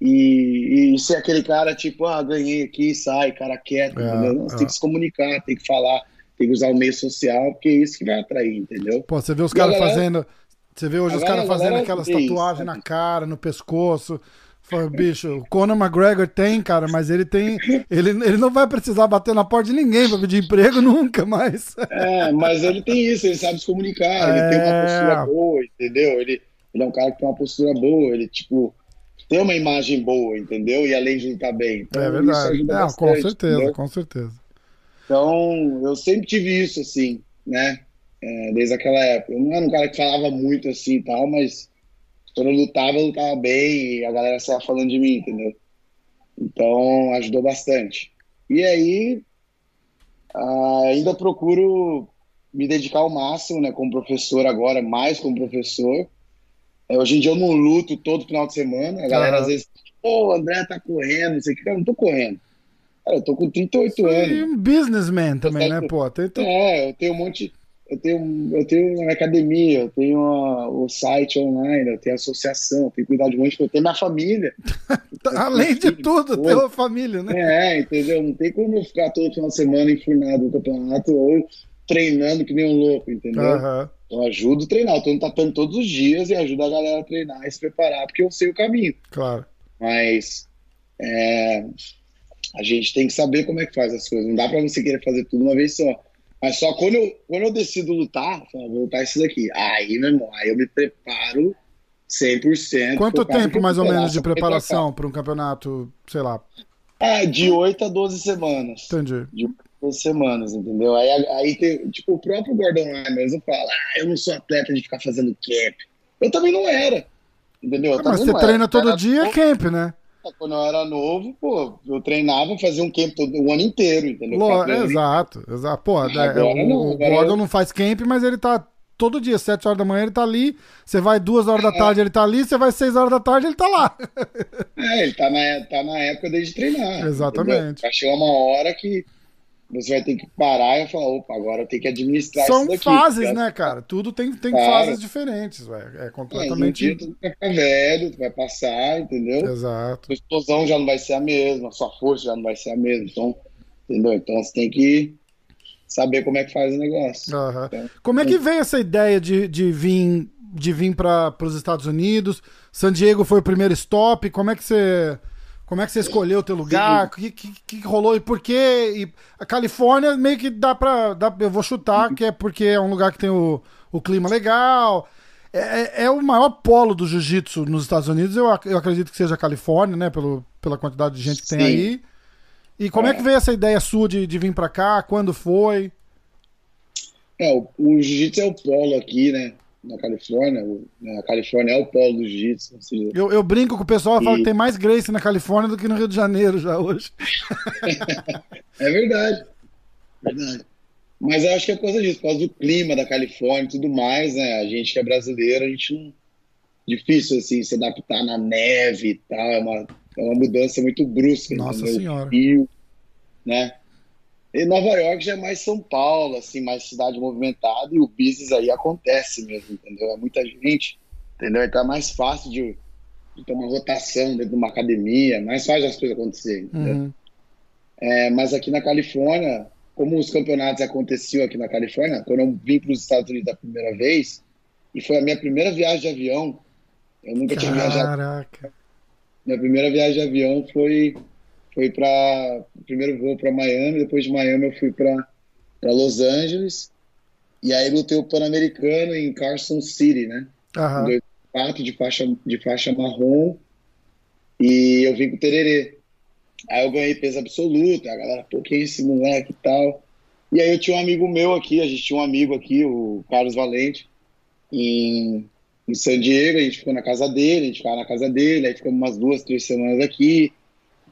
e, e ser aquele cara tipo, ah, ganhei aqui, sai, cara quieto, é? Não, é. tem que se comunicar, tem que falar, tem que usar o meio social, porque é isso que vai atrair, entendeu? Pô, você vê os caras fazendo. Você vê hoje os caras fazendo aquelas tatuagens isso, na cara, no pescoço. Bicho, o Conor McGregor tem, cara, mas ele tem. Ele, ele não vai precisar bater na porta de ninguém para pedir emprego nunca mais. É, mas ele tem isso, ele sabe se comunicar, ele é... tem uma é. postura boa, entendeu? Ele, ele é um cara que tem uma postura boa, ele, tipo, ter uma imagem boa, entendeu? E além de lutar bem. Então, é verdade. Não, bastante, com certeza, entendeu? com certeza. Então, eu sempre tive isso, assim, né? É, desde aquela época. Eu não era um cara que falava muito assim e tal, mas quando eu lutava, eu lutava bem e a galera saia falando de mim, entendeu? Então, ajudou bastante. E aí, ainda procuro me dedicar ao máximo, né, como professor agora, mais como professor, É, hoje em dia eu não luto todo final de semana. A galera uhum. às vezes, pô, o André tá correndo, não sei o que. Eu não tô correndo. Cara, eu tô com 38 Isso anos. E um businessman também, né, pô? Tem, tem... É, eu tenho um monte. Eu tenho, eu tenho uma academia, eu tenho o site online, eu tenho associação, eu tenho que cuidar de um monte de coisa, eu tenho minha família. Além de tudo, tem uma família, né? É, entendeu? Não tem como eu ficar todo final de semana enfurnado no campeonato ou treinando que nem um louco, entendeu? Uhum. Eu ajudo a treinar, eu tô no tapando todos os dias e ajudo a galera a treinar e se preparar, porque eu sei o caminho. Claro. Mas é, a gente tem que saber como é que faz as coisas. Não dá pra você querer fazer tudo uma vez só. Mas só quando eu, quando eu decido lutar, falo, vou lutar isso daqui. Aí, meu irmão, aí eu me preparo 100%. Quanto tempo, mais ou menos, de preparação para um campeonato, sei lá? Ah, de 8 a 12 semanas. Entendi. De 8 a 12 semanas, entendeu? Aí, aí tem, tipo, o próprio Gordon Ryan mesmo fala, ah, eu não sou atleta de ficar fazendo camp. Eu também não era, entendeu? Ah, mas você treina era. todo era dia, é camp, né? Quando eu era novo, pô, eu treinava, fazia um camp todo, o ano inteiro, entendeu? Lô, exato, exato. Pô, é, o, não, o Gordon não faz camp, mas ele tá todo dia, 7 horas da manhã ele tá ali, você vai 2 horas é. da tarde ele tá ali, você vai 6 horas da tarde ele tá lá. É, ele tá na, tá na época desde treinar. Exatamente. Achei uma hora que você vai ter que parar e falar, opa, agora eu tenho que administrar São isso daqui. São fases, né, cara? Tudo tem, tem claro. fases diferentes, velho. É completamente... É, um dia tu vai ficar velho, tu vai passar, entendeu? Exato. A explosão já não vai ser a mesma, a sua força já não vai ser a mesma, então, entendeu? Então você tem que saber como é que faz o negócio. Uhum. Então, como é que veio essa ideia de, de vir de vir para os Estados Unidos? San Diego foi o primeiro stop, como é que você... Como é que você escolheu o teu lugar? O que, que, que, rolou e por quê? E a Califórnia meio que dá pra. Dá, eu vou chutar que é porque é um lugar que tem o, o clima legal. É, é, é o maior polo do jiu-jitsu nos Estados Unidos, eu, eu acredito que seja a Califórnia, né? Pelo, pela quantidade de gente que tem Sim. aí. E como é. é. que veio essa ideia sua de, de vir para cá? Quando foi? É, o, o jiu-jitsu é o polo aqui, né? Na Califórnia. A Califórnia é o polo do jiu-jitsu. Assim. Eu, eu brinco com o pessoal, e... falo que tem mais Grace na Califórnia do que no Rio de Janeiro já hoje. é verdade. Verdade. Mas eu acho que é por causa disso, por causa do clima da Califórnia e tudo mais, né? A gente que é brasileiro, a gente não. Difícil, assim, se adaptar na neve e tal. É uma, é uma mudança muito brusca. Nossa? Senhora. Rio, né? E Nova York já é mais São Paulo, assim, mais cidade movimentada, e o business aí acontece mesmo, entendeu? É muita gente, entendeu? Então é mais fácil de, de ter uma rotação dentro de uma academia, mais fácil as coisas acontecerem, entendeu? Uhum. É, mas aqui na Califórnia, como os campeonatos aconteciam aqui na Califórnia, quando eu vim para os Estados Unidos da primeira vez, e foi a minha primeira viagem de avião, eu nunca tinha viajado. Caraca! Minha primeira viagem de avião foi foi para primeiro voo para Miami, depois de Miami eu fui para Los Angeles e aí lutei o Pan-Americano em Carson City, né? Uhum. Em 2004 de faixa de faixa marrom e eu vim com o Tererê. Aí eu ganhei peso absoluto, a galera, pô, que é esse moleque e tal. E aí eu tinha um amigo meu aqui, a gente tinha um amigo aqui, o Carlos Valente, em, em San Diego, a gente ficou na casa dele, a gente ficava na casa dele, aí ficamos umas duas, três semanas aqui.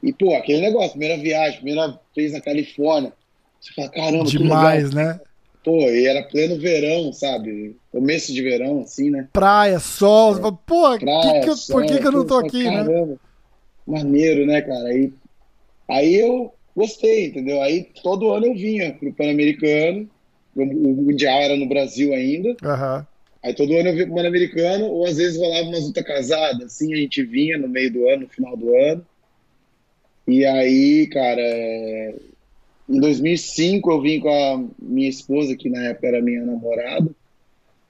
E, pô, aquele negócio, primeira viagem, primeira vez na Califórnia. Você fala, caramba, Demais, né? Pô, e era pleno verão, sabe? Começo de verão, assim, né? Praia, sol. É. Pô, Praia, que que eu, sol, por que, que eu não tô aqui, né? caramba? Maneiro, né, cara? Aí, aí eu gostei, entendeu? Aí todo ano eu vinha pro Pan-Americano. O, o Mundial era no Brasil ainda. Uhum. Aí todo ano eu vinha pro Pan-Americano, ou às vezes rolava umas luta casada, assim, a gente vinha no meio do ano, no final do ano. E aí, cara, é... em 2005 eu vim com a minha esposa, que na época era minha namorada.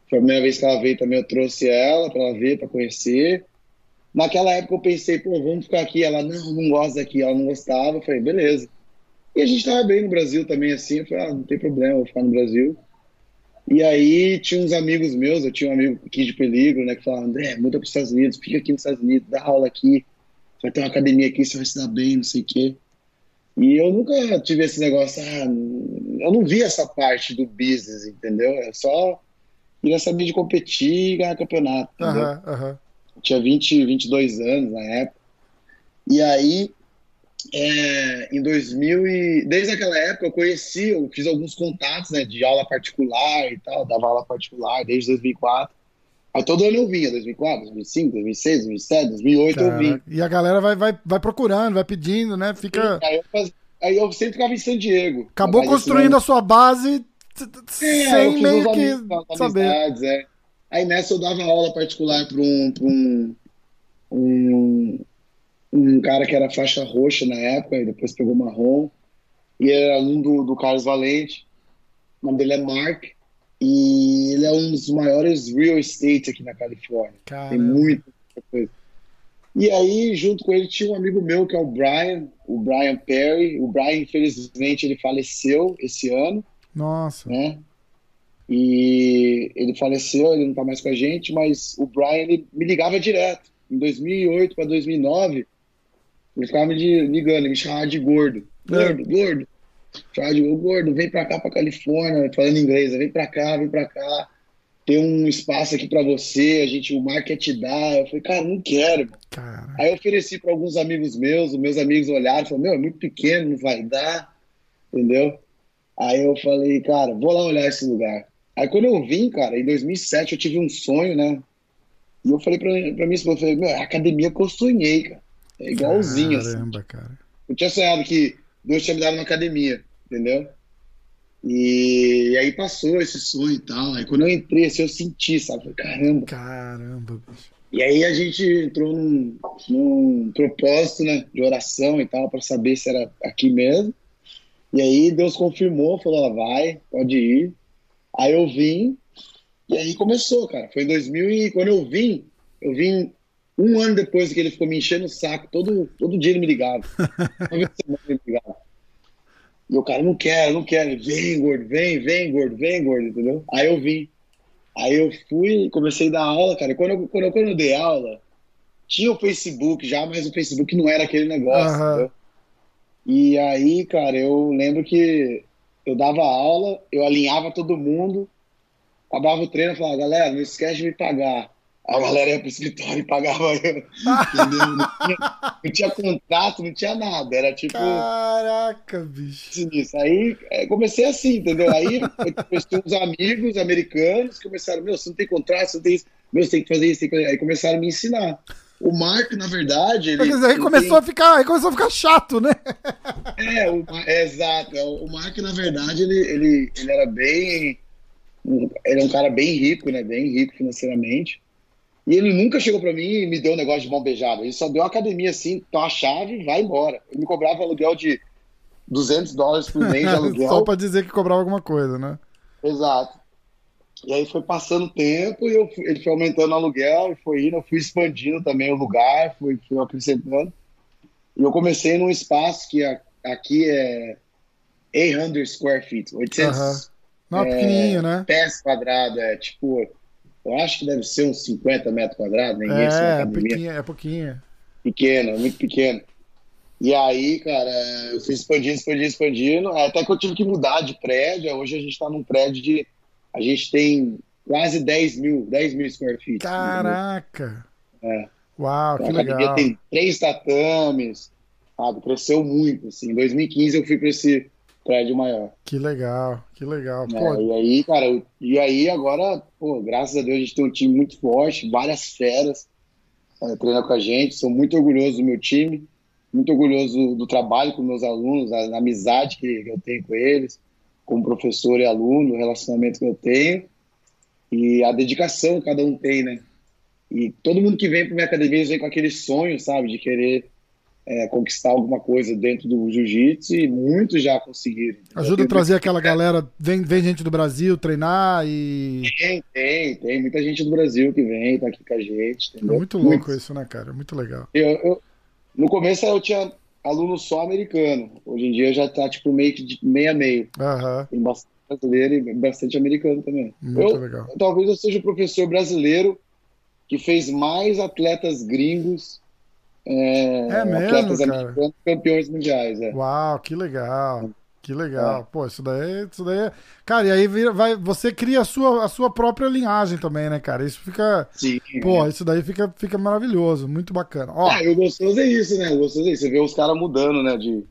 Foi a primeira vez que ela veio também, eu trouxe ela para ela ver, para conhecer. Naquela época eu pensei, pô, vamos ficar aqui. Ela, não, não gosta daqui. Ela não gostava. Eu falei, beleza. E a gente tava bem no Brasil também, assim. Eu falei, ah, não tem problema, vou ficar no Brasil. E aí tinha uns amigos meus, eu tinha um amigo aqui de Peligro, né, que falava, André, muda para os Estados Unidos, fica aqui nos Estados Unidos, dá aula aqui vai ter uma academia aqui, você vai se dar bem, não sei o quê. E eu nunca tive esse negócio, ah, eu não vi essa parte do business, entendeu? É só queria saber de competir e ganhar campeonato. Entendeu? Uhum, uhum. Tinha 20, 22 anos na época. E aí, é, em 2000 e desde aquela época eu conheci, eu fiz alguns contatos, né, de aula particular e tal, dava aula particular desde 2004. Aí todo ano eu vinha, 2004, 2005, 2006, 2007, 2008 eu vim. E a galera vai, vai, vai procurando, vai pedindo, né? Fica. Aí eu, faz... aí eu sempre ficava em San Diego. Acabou construindo a sua base é, sem meio que saber. É. Aí nessa eu dava aula particular para um, um, um, um cara que era faixa roxa na época, e depois pegou marrom. E era aluno do, do Carlos Valente. O nome dele é Mark. E ele é um dos maiores real estate aqui na Califórnia. Caramba. Tem muita coisa. E aí, junto com ele, tinha um amigo meu que é o Brian, o Brian Perry. O Brian, infelizmente, ele faleceu esse ano. Nossa. Né? E ele faleceu, ele não tá mais com a gente, mas o Brian ele me ligava direto. Em 2008 para 2009, ele ficava me ligando, ele me chamava de gordo. Gordo, é. gordo. De gordo, vem pra cá, pra Califórnia, falando inglês, vem pra cá, vem pra cá. Tem um espaço aqui pra você, a gente, o market te dá. Eu falei, cara, não quero. Aí eu ofereci para alguns amigos meus, os meus amigos olharam e falaram, meu, é muito pequeno, não vai dar, entendeu? Aí eu falei, cara, vou lá olhar esse lugar. Aí quando eu vim, cara, em 2007 eu tive um sonho, né? E eu falei pra, pra mim, eu falei, meu, é a academia que eu sonhei, cara. É igualzinho, assim. Caramba, assim. cara. Eu tinha sonhado que Deus tinha me dado uma academia, entendeu? E, e aí passou esse sonho e tal. Aí quando eu entrei, assim, eu senti, sabe? Caramba. Caramba, bicho. E aí a gente entrou num, num propósito, né, de oração e tal, para saber se era aqui mesmo. E aí Deus confirmou, falou, vai, pode ir. Aí eu vim, e aí começou, cara. Foi em 2000 e quando eu vim, eu vim um ano depois que ele ficou me enchendo o saco, todo, todo dia ele me ligava. ele me ligava. E o cara, não quero, não quero. Vem, gordo, vem, vem, gordo, vem, gordo, entendeu? Aí eu vim. Aí eu fui, comecei a dar aula, cara. E quando eu, quando eu, quando eu dei aula, tinha o Facebook já, mas o Facebook não era aquele negócio, uhum. entendeu? E aí, cara, eu lembro que eu dava aula, eu alinhava todo mundo, acabava o treino e falava, galera, não esquece de me pagar. A galera ia pro escritório e pagava eu. Entendeu? Não tinha, não tinha contrato, não tinha nada. Era tipo. Caraca, bicho. Isso. Aí é, comecei assim, entendeu? Aí eu uns amigos americanos que começaram, meu, você não tem contrato, você não tem isso. Meu, você tem que fazer isso, tem que fazer. Aí começaram a me ensinar. O Mark, na verdade, ele. Porque aí começou tem... a ficar, aí começou a ficar chato, né? É, o, é exato. O Mark, na verdade, ele, ele, ele era bem. Ele é um cara bem rico, né? Bem rico financeiramente. E ele nunca chegou para mim e me deu um negócio de mão beijada. Ele só deu uma academia assim, toma a chave e vai embora. Ele me cobrava aluguel de 200 dólares por mês de aluguel. só para dizer que cobrava alguma coisa, né? Exato. E aí foi passando o tempo e eu, ele foi aumentando o aluguel e foi indo, eu fui expandindo também o lugar, fui, fui acrescentando. E eu comecei num espaço que a, aqui é 800 square feet, 800 uhum. Não, é, pequenininho, né? Pés quadrados, é tipo, eu acho que deve ser uns 50 metros quadrados, nem é, isso. É, pequeno, é pouquinho. Pequeno, muito pequeno. E aí, cara, eu fui expandindo, expandindo, expandindo, até que eu tive que mudar de prédio. Hoje a gente tá num prédio de a gente tem quase 10 mil, 10 mil square feet. Caraca! É. Uau, então, que legal. Tem três tatames, sabe? Cresceu muito, assim. Em 2015 eu fui para esse prédio maior. Que legal, que legal. É, e aí, cara, e aí agora, pô, graças a Deus a gente tem um time muito forte, várias feras é, treinando com a gente. Sou muito orgulhoso do meu time, muito orgulhoso do, trabalho com meus alunos, a, a amizade que, que eu tenho com eles como professor e aluno, o relacionamento que eu tenho e a dedicação que cada um tem, né? E todo mundo que vem para minha academia vem com aquele sonho, sabe, de querer é, conquistar alguma coisa dentro do jiu-jitsu e muitos já conseguiram. Ajuda a trazer aquela galera, vem, vem gente do Brasil treinar e. Tem, tem, tem muita gente do Brasil que vem, tá aqui com a gente. Entendeu? É muito louco isso, né, cara? Muito legal. Eu, eu, no começo eu tinha aluno só americano. Hoje em dia já tá tipo meio que de meio a meio. Uhum. Tem bastante brasileiro e bastante americano também. Muito eu, legal. Talvez eu seja o professor brasileiro que fez mais atletas gringos. É, é mesmo, atletas cara? americanos campeões mundiais. É. Uau, que legal. Que legal. É. Pô, isso daí, isso daí. É... Cara, e aí vira, vai, você cria a sua, a sua própria linhagem também, né, cara? Isso fica. Sim. Pô, isso daí fica, fica maravilhoso, muito bacana. Ó, ah, o gostoso é isso, né? O gostoso é isso. Você vê os caras mudando, né? De,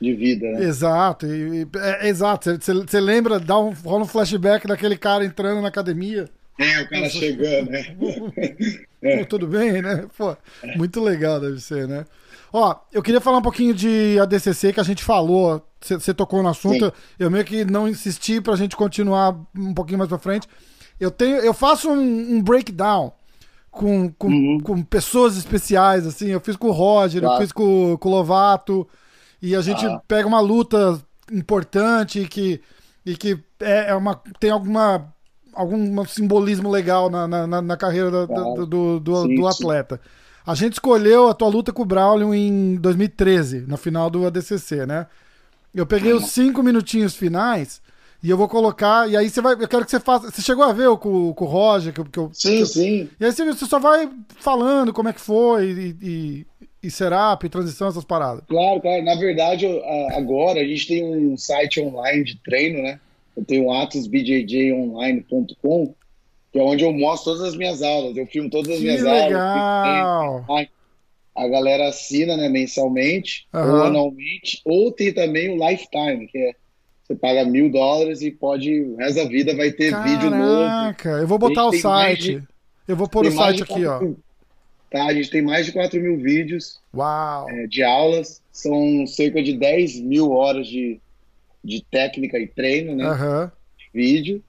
de vida, né? Exato, e, é, exato. Você, você lembra, dá um, rola um flashback daquele cara entrando na academia. É, o cara chegando, né? Pô, tudo bem, né? Pô, muito legal deve ser, né? Ó, eu queria falar um pouquinho de ADCC que a gente falou, você tocou no assunto, Sim. eu meio que não insisti pra gente continuar um pouquinho mais pra frente. Eu tenho, eu faço um, um breakdown com, com, uhum. com, pessoas especiais, assim, eu fiz com o Roger, claro. eu fiz com, com o Lovato, e a gente ah. pega uma luta importante que, e que é, é uma, tem alguma algum simbolismo legal na, na, na carreira da, claro. do, do, sim, do, atleta. Sim. A gente escolheu a tua luta com o Braulio em 2013, na final do ADCC, né? Eu peguei os cinco minutinhos finais e eu vou colocar. E aí você vai. Eu quero que você faça. Você chegou a ver o, com, com o Roger? Que, que eu, sim, que sim. E aí você, você, só vai falando como é que foi e, e, e Serap, e transição, essas paradas. Claro, claro. Na verdade, agora a gente tem um site online de treino, né? Eu tenho atosbjjonline.com, que é onde eu mostro todas as minhas aulas. Eu filmo todas as que minhas legal. aulas. A galera assina né, mensalmente uhum. ou anualmente, ou tem também o Lifetime, que é você paga mil dólares e pode, o resto da vida vai ter Caraca, vídeo novo. Caraca, eu vou botar o site. De, eu vou pôr o site aqui, ó. Tá, a gente tem mais de 4 mil vídeos Uau. É, de aulas. São cerca de 10 mil horas de, de técnica e treino, né? Uhum. Vídeo.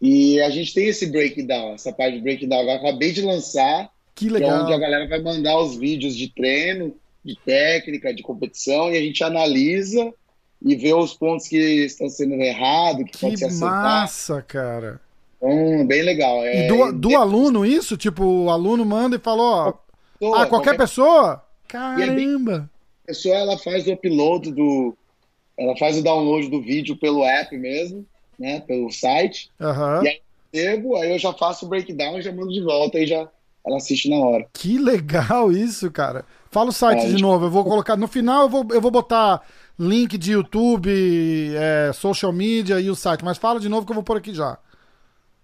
E a gente tem esse breakdown, essa parte de breakdown. Eu acabei de lançar. Que legal. Que é onde a galera vai mandar os vídeos de treino, de técnica, de competição, e a gente analisa e ver os pontos que estão sendo errados, que, que pode ser acertado. massa, cara. Então, bem legal. É, e do, do aluno isso? Tipo, o aluno manda e fala, ó... Pessoa, ah, qualquer, qualquer pessoa? Caramba! a pessoa, ela faz o upload do... Ela faz o download do vídeo pelo app mesmo, né? Pelo site. Uhum. E aí eu aí eu já faço o breakdown e já mando de volta e já ela assiste na hora. Que legal isso, cara. Fala o site é, de gente... novo. Eu vou colocar... No final eu vou, eu vou botar link de YouTube, é, social media e o site. Mas fala de novo que eu vou pôr aqui já.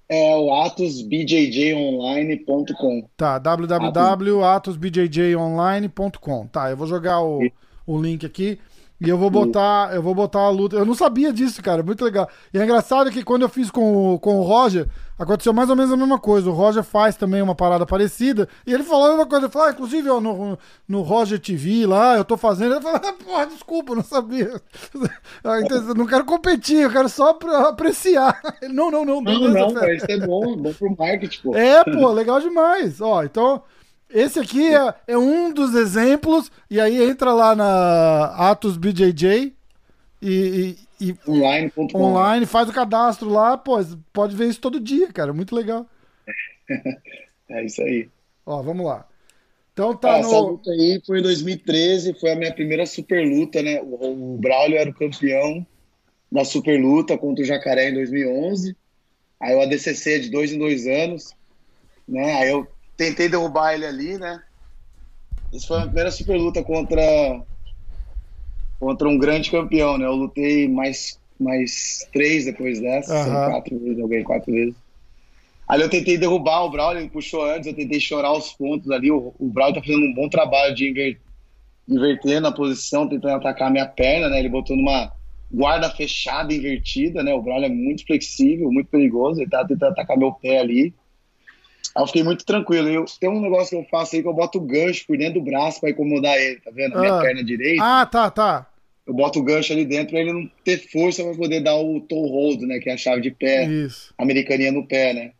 É o atosbjjonline.com. Tá, www.atosbjjonline.com. Tá, eu vou jogar o, o link aqui. E eu vou botar, eu vou botar a luta. Eu não sabia disso, cara. Muito legal. E é engraçado que quando eu fiz com, o, com o Roger, aconteceu mais ou menos a mesma coisa. O Roger faz também uma parada parecida. E ele falou a mesma coisa. Ele falou, ah, inclusive, ó, no, no Roger TV lá, eu tô fazendo. Ele falou, ah, porra, desculpa, não sabia. Ah, então, eu não quero competir, eu quero só apreciar. Ele, não, não, não. Não, não, não isso é bom, bom pro marketing, pô. É, pô, legal demais. Ó, então. Esse aqui é, é, um dos exemplos, e aí entra lá na Atos BJJ e, e, e online, online, faz o cadastro lá, pô, pode ver isso todo dia, cara, muito legal. É isso aí. Ó, vamos lá. Então tá ah, no... Essa luta aí foi em 2013, foi a minha primeira super luta, né? O, o Braulio era o campeão da super luta contra o Jacaré em 2011. Aí o ADCC é de dois em dois anos, né? Aí eu tentei derrubar ele ali, né? Isso foi a primeira super luta contra contra um grande campeão, né? Eu lutei mais mais três depois dessa, uhum. quatro vezes, eu ganhei quatro vezes. Ali eu tentei derrubar o Braulio, ele puxou antes, eu tentei chorar os pontos ali. O, o Braulio tá fazendo um bom trabalho de inver, inverter na posição, tentando atacar a minha perna, né? Ele botou numa guarda fechada, invertida, né? O Braulio é muito flexível, muito perigoso, ele tá tentando atacar meu pé ali. Aí eu fiquei muito tranquilo. Eu, tem um negócio que eu faço aí que eu boto o gancho por dentro do braço para incomodar ele, tá vendo? A minha ah. perna direita. Ah, tá, tá. Eu boto o gancho ali dentro para ele não ter força para poder dar o toe hold, né? Que é a chave de pé. Isso. Americaninha no pé, né?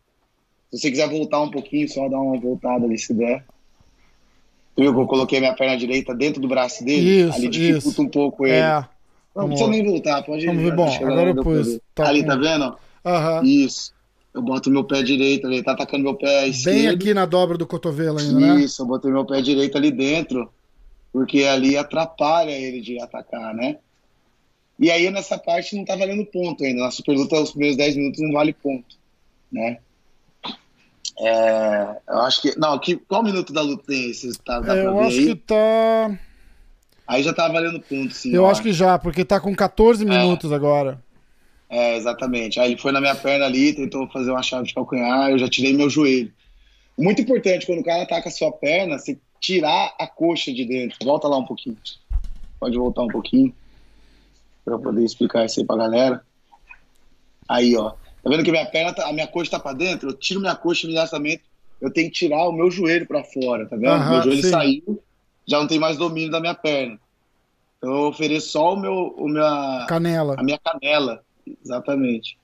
Se você quiser voltar um pouquinho, só dar uma voltada ali se der. Eu coloquei minha perna direita dentro do braço dele. Isso, ali dificulta isso. um pouco ele. É. Não precisa nem voltar, pode ir. Vamos ver. Bom, agora eu pus. Tá ali, tá vendo? Aham. Isso eu boto meu pé direito, ele tá atacando meu pé esquerdo. Bem aqui na dobra do cotovelo ainda, né? Isso, eu botei meu pé direito ali dentro, porque ali atrapalha ele de atacar, né? E aí nessa parte não tá valendo ponto ainda. Na super luta, os primeiros 10 minutos não vale ponto, né? É, eu acho que. Não, que, qual minuto da luta tem esse? Tá, é, eu acho aí? que tá. Aí já tá valendo ponto, sim. Eu, eu acho, acho, que já, porque tá com 14 é. minutos agora. É, exatamente. Aí ele foi na minha perna ali, tentou fazer uma chave de calcanhar, eu já tirei meu joelho. Muito importante, quando o cara ataca a sua perna, você tirar a coxa de dentro. Volta lá um pouquinho. Pode voltar um pouquinho. Pra eu poder explicar isso aí pra galera. Aí, ó. Tá vendo que minha perna, tá, a minha coxa tá pra dentro? Eu tiro minha coxa imediatamente, eu tenho que tirar o meu joelho pra fora, tá vendo? Aham, meu joelho sim. saiu, já não tem mais domínio da minha perna. Então eu ofereço só o meu, o minha, Canela. a minha canela, exatamente.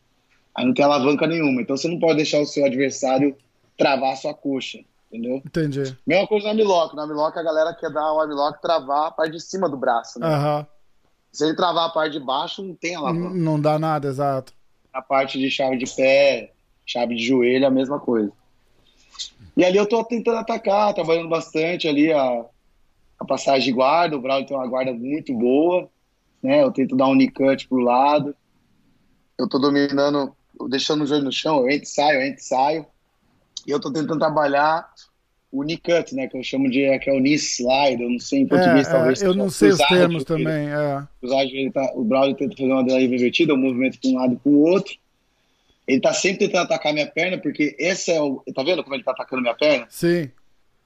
Aí não tem alavanca nenhuma. Então você não pode deixar o seu adversário travar a sua coxa, entendeu? Entendi. Mesma coisa no armlock. No armlock a galera quer dar o armlock travar a parte de cima do braço, né? Aham. Se ele travar a parte de baixo, não tem alavanca. Não dá nada, exato. A parte de chave de pé, chave de joelho, é a mesma coisa. E ali eu tô tentando atacar, trabalhando bastante ali a, a passagem de guarda. O Braulio tem uma guarda muito boa, né? Eu tento dar um cut pro lado. Eu tô dominando, deixando o joelho no chão, eu entro e saio, eu entro e saio. E eu tô tentando trabalhar o knee cut, né? Que eu chamo de que é o slide, eu não sei em português, É, talvez. é, eu não sei os termos também. É. Joelho, tá- o Braulio tenta fazer uma deriva invertida, um movimento para um lado e para o outro. Ele tá sempre tentando atacar minha perna, porque esse é o. Tá vendo como ele tá atacando minha perna? Sim.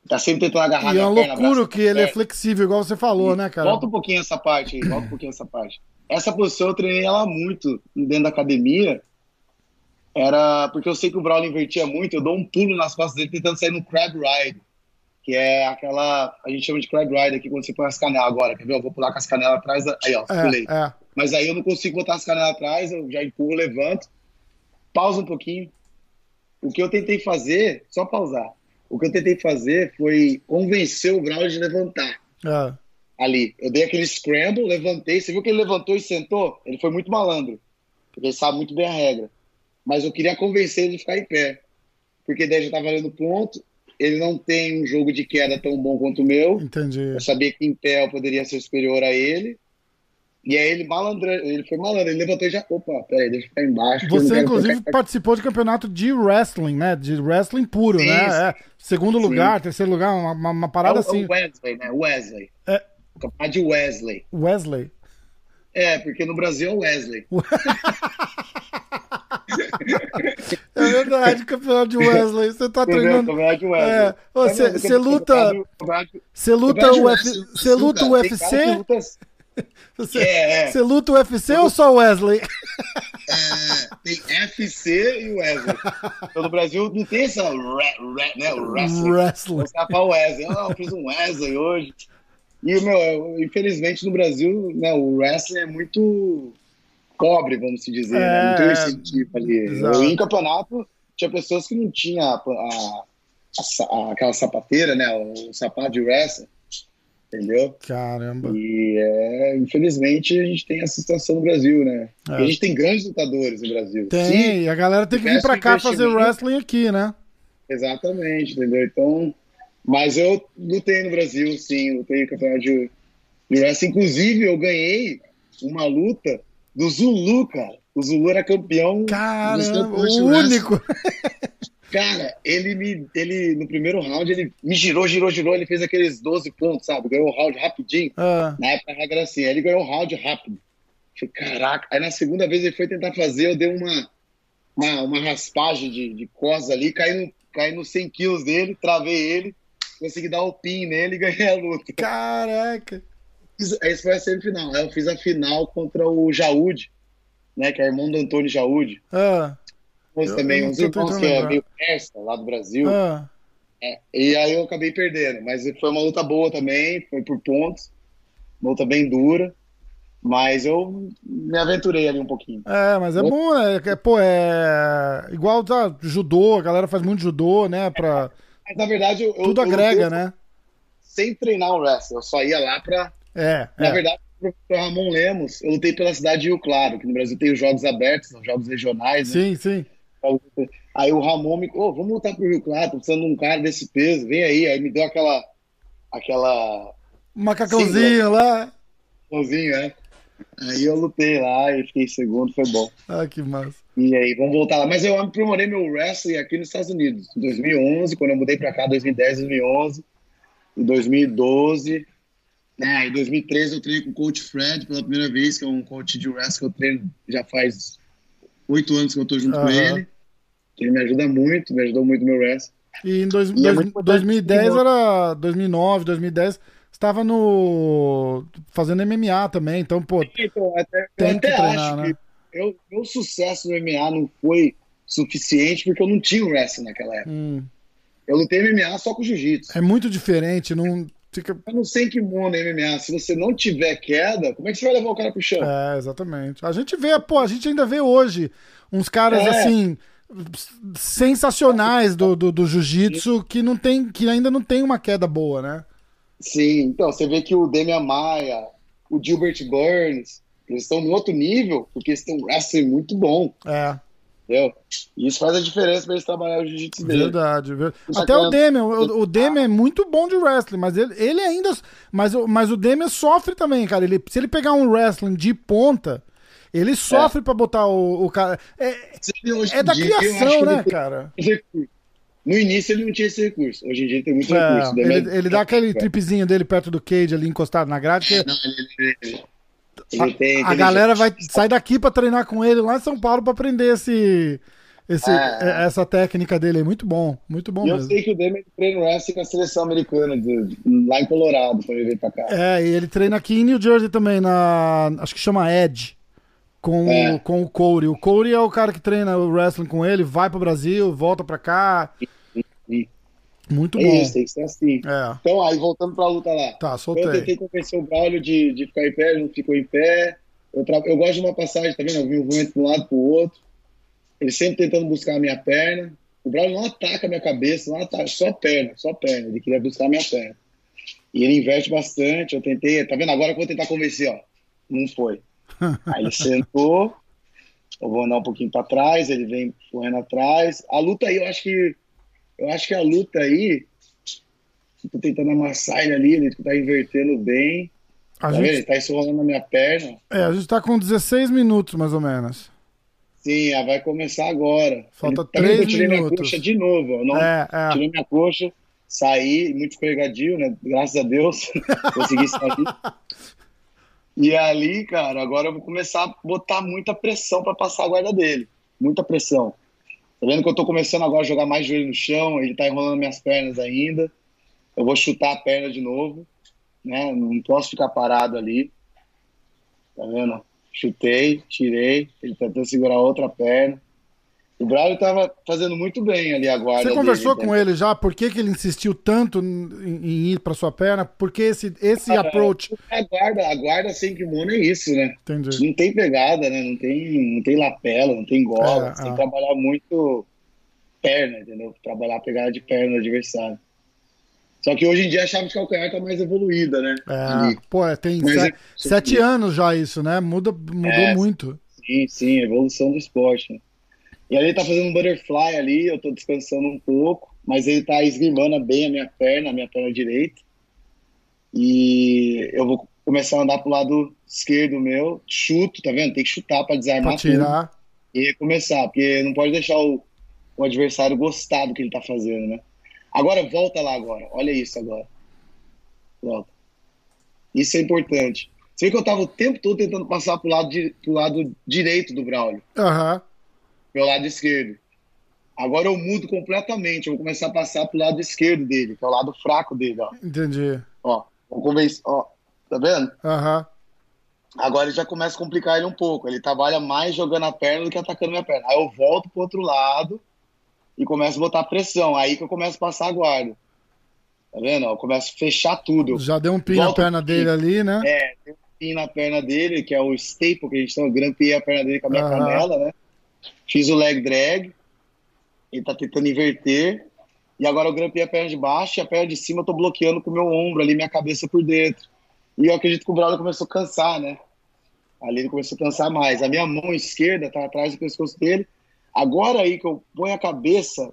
Tá sempre tentando agarrar E é uma perna. loucura que ele é flexível, igual você falou, né, cara? Volta um pouquinho essa parte aí, volta um pouquinho essa parte. Essa posição eu treinei ela muito dentro da academia. Era porque eu sei que o Braulio invertia muito, eu dou um pulo nas costas dele tentando sair no crab ride, que é aquela. A gente chama de crab ride aqui quando você põe as canelas agora, quer ver? Eu vou pular com as canelas atrás. Aí, ó, pulei. É, é. Mas aí eu não consigo botar as canelas atrás, eu já empurro, levanto, pausa um pouquinho. O que eu tentei fazer, só pausar. O que eu tentei fazer foi convencer o Braulio de levantar é. ali. Eu dei aquele scramble, levantei. Você viu que ele levantou e sentou? Ele foi muito malandro. Porque ele sabe muito bem a regra. Mas eu queria convencer ele de ficar em pé. Porque daí já tá valendo ponto. Ele não tem um jogo de queda tão bom quanto o meu. Entendi. Eu sabia que em pé eu poderia ser superior a ele. E aí ele malandro, ele foi malandro, ele levantou e já. Opa, peraí, deixa eu ficar embaixo. Você, inclusive, participou de campeonato de wrestling, né? De wrestling puro, né? É. Segundo Sim. lugar, terceiro lugar, uma, uma- uma É parada o, assim. é o Wesley, né? Wesley. É. Campeonato de Wesley. Wesley. É, porque no Brasil é Wesley. É verdade, campeonato de Wesley. Você tá Entendeu? treinando. Campeonato de Wesley. É. Você você luta. Você luta o UFC. Você luta o UFC? Você É, é. você luta o UFC ou só o Wesley? É, tem FC e Wesley. Então no Brasil não tem essa re, né, o wrestling. Wrestling. Você falar Wesley. Ah, eu fiz um Wesley hoje. E, meu, eu- infelizmente no Brasil, né, o wrestling é muito pobre, vamos se dizer. né? Não tem É, um incentivo ali. exato. Eu, em campeonato, tinha pessoas que não tinham a, a- a- aquela sapateira, né, o sapato de wrestling. Entendeu? Caramba. E é, infelizmente a gente tem essa situação no Brasil, né? É. A gente tem grandes lutadores no Brasil. Tem, Sim, e a galera tem que vir pra cá fazer wrestling aqui, né? exatamente, entendeu? Então, mas eu lutei no Brasil, sim, lutei no campeonato de, de wrestling. Inclusive, eu ganhei uma luta do Zulu, cara. O Zulu era campeão Caramba, o único. Cara, ele me. Ele, no primeiro round, ele me girou, girou, girou, ele fez aqueles 12 pontos, sabe? Ganhou o round rapidinho. Ah, Na época a regra assim, aí ele ganhou um round rápido. Falei, caraca. Aí na segunda vez ele foi tentar fazer, eu dei uma, uma, uma raspagem de, de costas ali, caí, no, caí nos 100 quilos dele, travei ele, consegui dar o pin nele e ganhei a luta. caraca. Esse foi a semifinal. Aí eu fiz a final contra o Jaúde, né, que é irmão do Antônio Jaúde. Ah, Mas Eu- também eu uns irmãos que é meio persa, lá do Brasil. ah. É, e aí eu acabei perdendo, mas foi uma luta boa também, foi por pontos, uma luta bem dura, mas eu me aventurei ali um pouquinho. É, mas é bom, né? Que, Pô, é. Igual tá, judô, a galera faz muito judô, né? Pra... Mas na verdade eu, eu- Tudo eu agrega, lutei né? Sem treinar o wrestling, eu só ia lá pra. É, Na é. verdade, o professor Ramon Lemos, eu lutei pela cidade de Rio Claro, que no Brasil tem os jogos abertos, os jogos regionais, né? Sim, sim. Aí o Ramon me, ô, vamos lutar pro Rio Claro, tô precisando de um cara desse peso, vem aí. Aí me deu aquela, aquela Macacãozinho lá. mãozinha, né? Aí eu lutei lá e fiquei segundo, foi bom. Ah, que massa. E aí, vamos voltar lá. Mas eu aprimorei meu wrestling aqui nos Estados Unidos, em 2011, quando eu mudei pra cá, 2010, 2011, em 2012. Né, em 2013 eu treinei com o coach Fred pela primeira vez, que é um coach de wrestling que eu treino já faz oito anos que eu tô junto com Aham. ele. Ele me ajuda muito, me ajudou muito no meu wrestling. E em dois, E é dois- importante 2010 que- era. 2009, 2010. Estava no. fazendo MMA também, então, pô. Então, até, Tem eu até que treinar, acho né? que eu, meu sucesso no MMA não foi suficiente porque eu não tinha wrestling naquela época. Hum. Eu lutei MMA só com jiu-jitsu. É muito diferente, não fica. Eu não sei que mundo é MMA. Se você não tiver queda, como é que você vai levar o cara pro chão? É, exatamente. A gente vê, pô, a gente ainda vê hoje uns caras É. assim sensacionais do, do, do jiu-jitsu que não tem que ainda não tem uma queda boa, né? Sim, então você vê que o Demian Maia, o Gilbert Burns, eles estão no outro nível porque eles têm um wrestling muito bom, É, entendeu? E isso faz a diferença para eles trabalhar o jiu-jitsu dele. verdade. ver- Isso Até o é- Demian, o, o Demian é muito bom de wrestling, mas ele, ele ainda. Mas, o- mas o Demian sofre também, cara. Ele, se ele pegar um wrestling de ponta, ele sofre pra botar o, o cara. É, é da dia, criação, né, cara? No início ele não tinha esse recurso. Hoje em dia ele tem muito É, recurso. Demian- ele, ele dá aquele tripzinho dele perto do cage ali encostado na grade. Que Não, ele, ele- ele tem a, a galera vai sair daqui pra treinar com ele lá em São Paulo pra aprender esse, esse, É. essa técnica dele. aí. Muito bom, muito bom E eu mesmo. sei que o Demian treina wrestling com a seleção americana, de- lá em Colorado, quando ele veio pra cá. É, e ele treina aqui em New Jersey também, na. Acho que chama Edge. Com, É. o, com o Corey. O Corey é o cara que treina o wrestling com ele, vai pro Brasil, volta pra cá. E- Muito é bom. isso, tem que ser assim. É, Então, aí voltando pra luta lá. tá, Eu soltei. tentei convencer o Braulio de, de ficar em pé, ele não ficou em pé. Eu, tra- eu gosto de uma passagem, tá vendo? Eu vi um movimento de um lado pro outro. Ele sempre tentando buscar a minha perna. O Braulio não ataca a minha cabeça, não ataca, só perna, só perna. Ele queria buscar a minha perna. E ele inverte bastante. Eu tentei, tá vendo? Agora que eu vou tentar convencer, ó. Não foi. Aí ele sentou. Eu vou andar um pouquinho para trás, ele vem correndo atrás. A luta aí, eu acho que. Eu acho que a luta aí. Tô tentando amassar ele ali, ele tá invertendo bem. A Tá vendo? Ele gente, tá enrolando na minha perna. é, a gente tá com 16 minutos, mais ou menos. Sim, ah, vai começar agora. Falta Ele- tá vendo três Eu tirei minha minutos. coxa de novo. Eu não, É, é. Tirei minha coxa, saí, muito escorregadio, né? Graças a Deus, consegui sair. E ali, cara, agora eu vou começar a botar muita pressão para passar a guarda dele. Muita pressão. Tá vendo que eu tô começando agora a jogar mais joelho no chão, ele tá enrolando minhas pernas ainda. Eu vou chutar a perna de novo, né? Não posso ficar parado ali. Tá vendo? Chutei, tirei, ele tentou segurar a outra perna. O Braulio tava fazendo muito bem ali a guarda Você conversou dele, com né? ele já? Por que, que ele insistiu tanto em, em ir pra sua perna? Porque esse, esse Ah, approach. A guarda, a guarda sem kimono é isso, né? Entendi. Não tem pegada, né? Não tem, não tem lapela, não tem gola. É, você tem é. que trabalhar muito perna, entendeu? Trabalhar a pegada de perna do adversário. Só que hoje em dia a chave de calcanhar tá mais evoluída, né? É, Ali. pô, é, tem Mas é- sete anos já isso, né? Muda, mudou É, muito. Sim, sim, evolução do esporte. Né? E ali ele tá fazendo um butterfly ali, eu tô descansando um pouco, mas ele tá esgrimando bem a minha perna, a minha perna direita. E eu vou começar a andar pro lado esquerdo meu, chuto, tá vendo? Tem que chutar pra desarmar Pra tirar. tudo e começar, porque não pode deixar o, o adversário gostar do que ele tá fazendo, né? Agora volta lá agora, olha isso agora. Volta. Isso é importante. Você vê que eu tava o tempo todo tentando passar pro lado, di- pro lado direito do Braulio, Aham. Meu lado esquerdo. Agora eu mudo completamente, eu vou começar a passar pro lado esquerdo dele, que é o lado fraco dele, ó. Entendi. Ó, vou convencer, ó, tá vendo? Aham. Agora ele já começa a complicar ele um pouco. Ele trabalha mais jogando a perna do que atacando minha perna. Aí eu volto pro outro lado e começo a botar pressão. Aí que eu começo a passar a guarda. Tá vendo? Eu começo a fechar tudo. Já deu um pin na perna dele ali, né? É, tem um pin na perna dele, que é o staple que a gente chama. Eu grampeei a perna dele com a minha Aham. canela, né? Fiz o leg drag. Ele tá tentando inverter. E agora eu grampei a perna de baixo e a perna de cima eu tô bloqueando com o meu ombro ali, minha cabeça por dentro. E eu acredito que o Brother começou a cansar, né? Ali ele começou a cansar mais. A minha mão esquerda tá atrás do pescoço dele. Agora aí que eu ponho a cabeça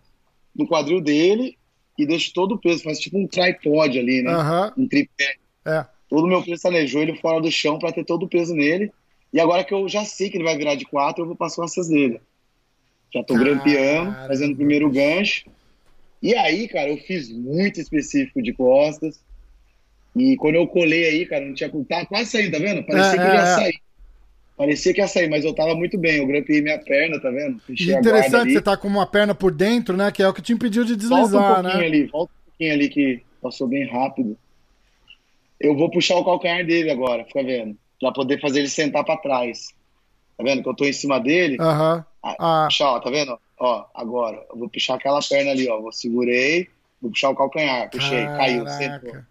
no quadril dele e deixo todo o peso, faz tipo um tripod ali, né? Aham. Um tripé. É. Todo o meu peso tá no joelho fora do chão para ter todo o peso nele. E agora que eu já sei que ele vai virar de quatro, eu vou para as costas dele. Já tô grampeando, fazendo o primeiro gancho. E aí, cara, eu fiz muito específico de costas. E quando eu colei aí, cara, não tinha. Tá quase saindo, tá vendo? Parecia É, que eu ia é, é. sair. Parecia que ia sair, mas eu tava muito bem. Eu grampeei minha perna, tá vendo? Fechei interessante, você tá com uma perna por dentro, né? Que é o que te impediu de Volta um deslizar, pouquinho né? ali, volta um pouquinho ali que passou bem rápido. Eu vou puxar o calcanhar dele agora, fica vendo? Pra poder fazer ele sentar pra trás. Tá vendo que eu tô em cima dele? Aham. Ah, Puxar, ó, tá vendo? ó, agora, eu vou puxar aquela perna ali, ó. Vou segurei, vou puxar o calcanhar, puxei, caiu, sentou. Caraca.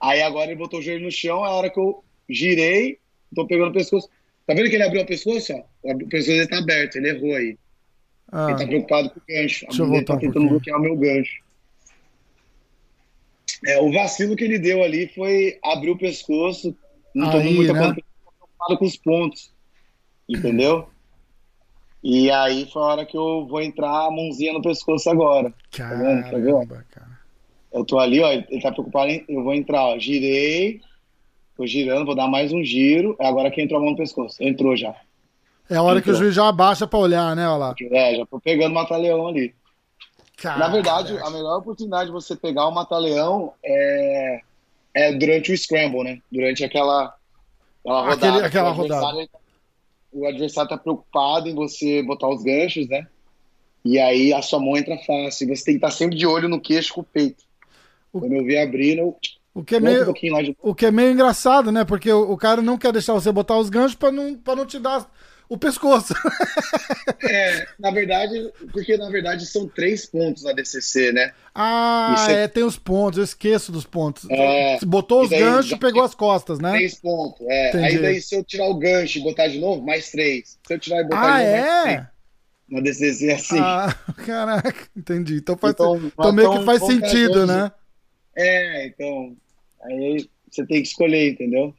Aí agora ele botou o joelho no chão, a hora que eu girei, tô pegando o pescoço. Tá vendo que ele abriu o pescoço, ó? O pescoço dele tá aberto, ele errou aí. Ah, Ele tá preocupado com o gancho. Deixa eu a voltar tá um tentando pouquinho. bloquear o meu gancho. É, o vacilo que ele deu ali foi abrir o pescoço, não tomou muita né? conta, preocupado com os pontos. Entendeu? E aí foi a hora que eu vou entrar a mãozinha no pescoço agora. vendo? Tá vendo? caramba, cara. Eu tô ali, ó, ele tá preocupado em. Eu vou entrar, ó. Girei, tô girando, vou dar mais um giro. É agora que entrou a mão no pescoço. Entrou já. É a hora que o juiz já abaixa pra olhar, né? Olha lá. É, já tô pegando o mata-leão ali. Cara, Na verdade, a melhor oportunidade de você pegar o mata-leão é, é durante o scramble, né? Durante aquela, aquela Aquele- rodada. aquela O adversário- O adversário tá preocupado em você botar os ganchos, né? E aí a sua mão entra fácil. Você tem que estar sempre de olho no queixo com o peito. O- Quando eu vi abrindo, eu o que é um meio, lá de o que é meio engraçado, né? Porque o, o cara não quer deixar você botar os ganchos pra não, pra não te dar o pescoço. É, na verdade, porque na verdade são três pontos na DCC, né? ah, é- é, tem os pontos, eu esqueço dos pontos. É, botou os daí ganchos, pegou as costas, né? Três pontos, é. Entendi. Aí daí se eu tirar o gancho e botar de novo, mais três. Se eu tirar e botar Ah, de novo, mais três. é? Na DCC é assim. Ah, caraca, entendi. Então, faz, Então, então meio que então, faz vamos pra sentido, 12. né? É, então. Aí você tem que escolher, entendeu?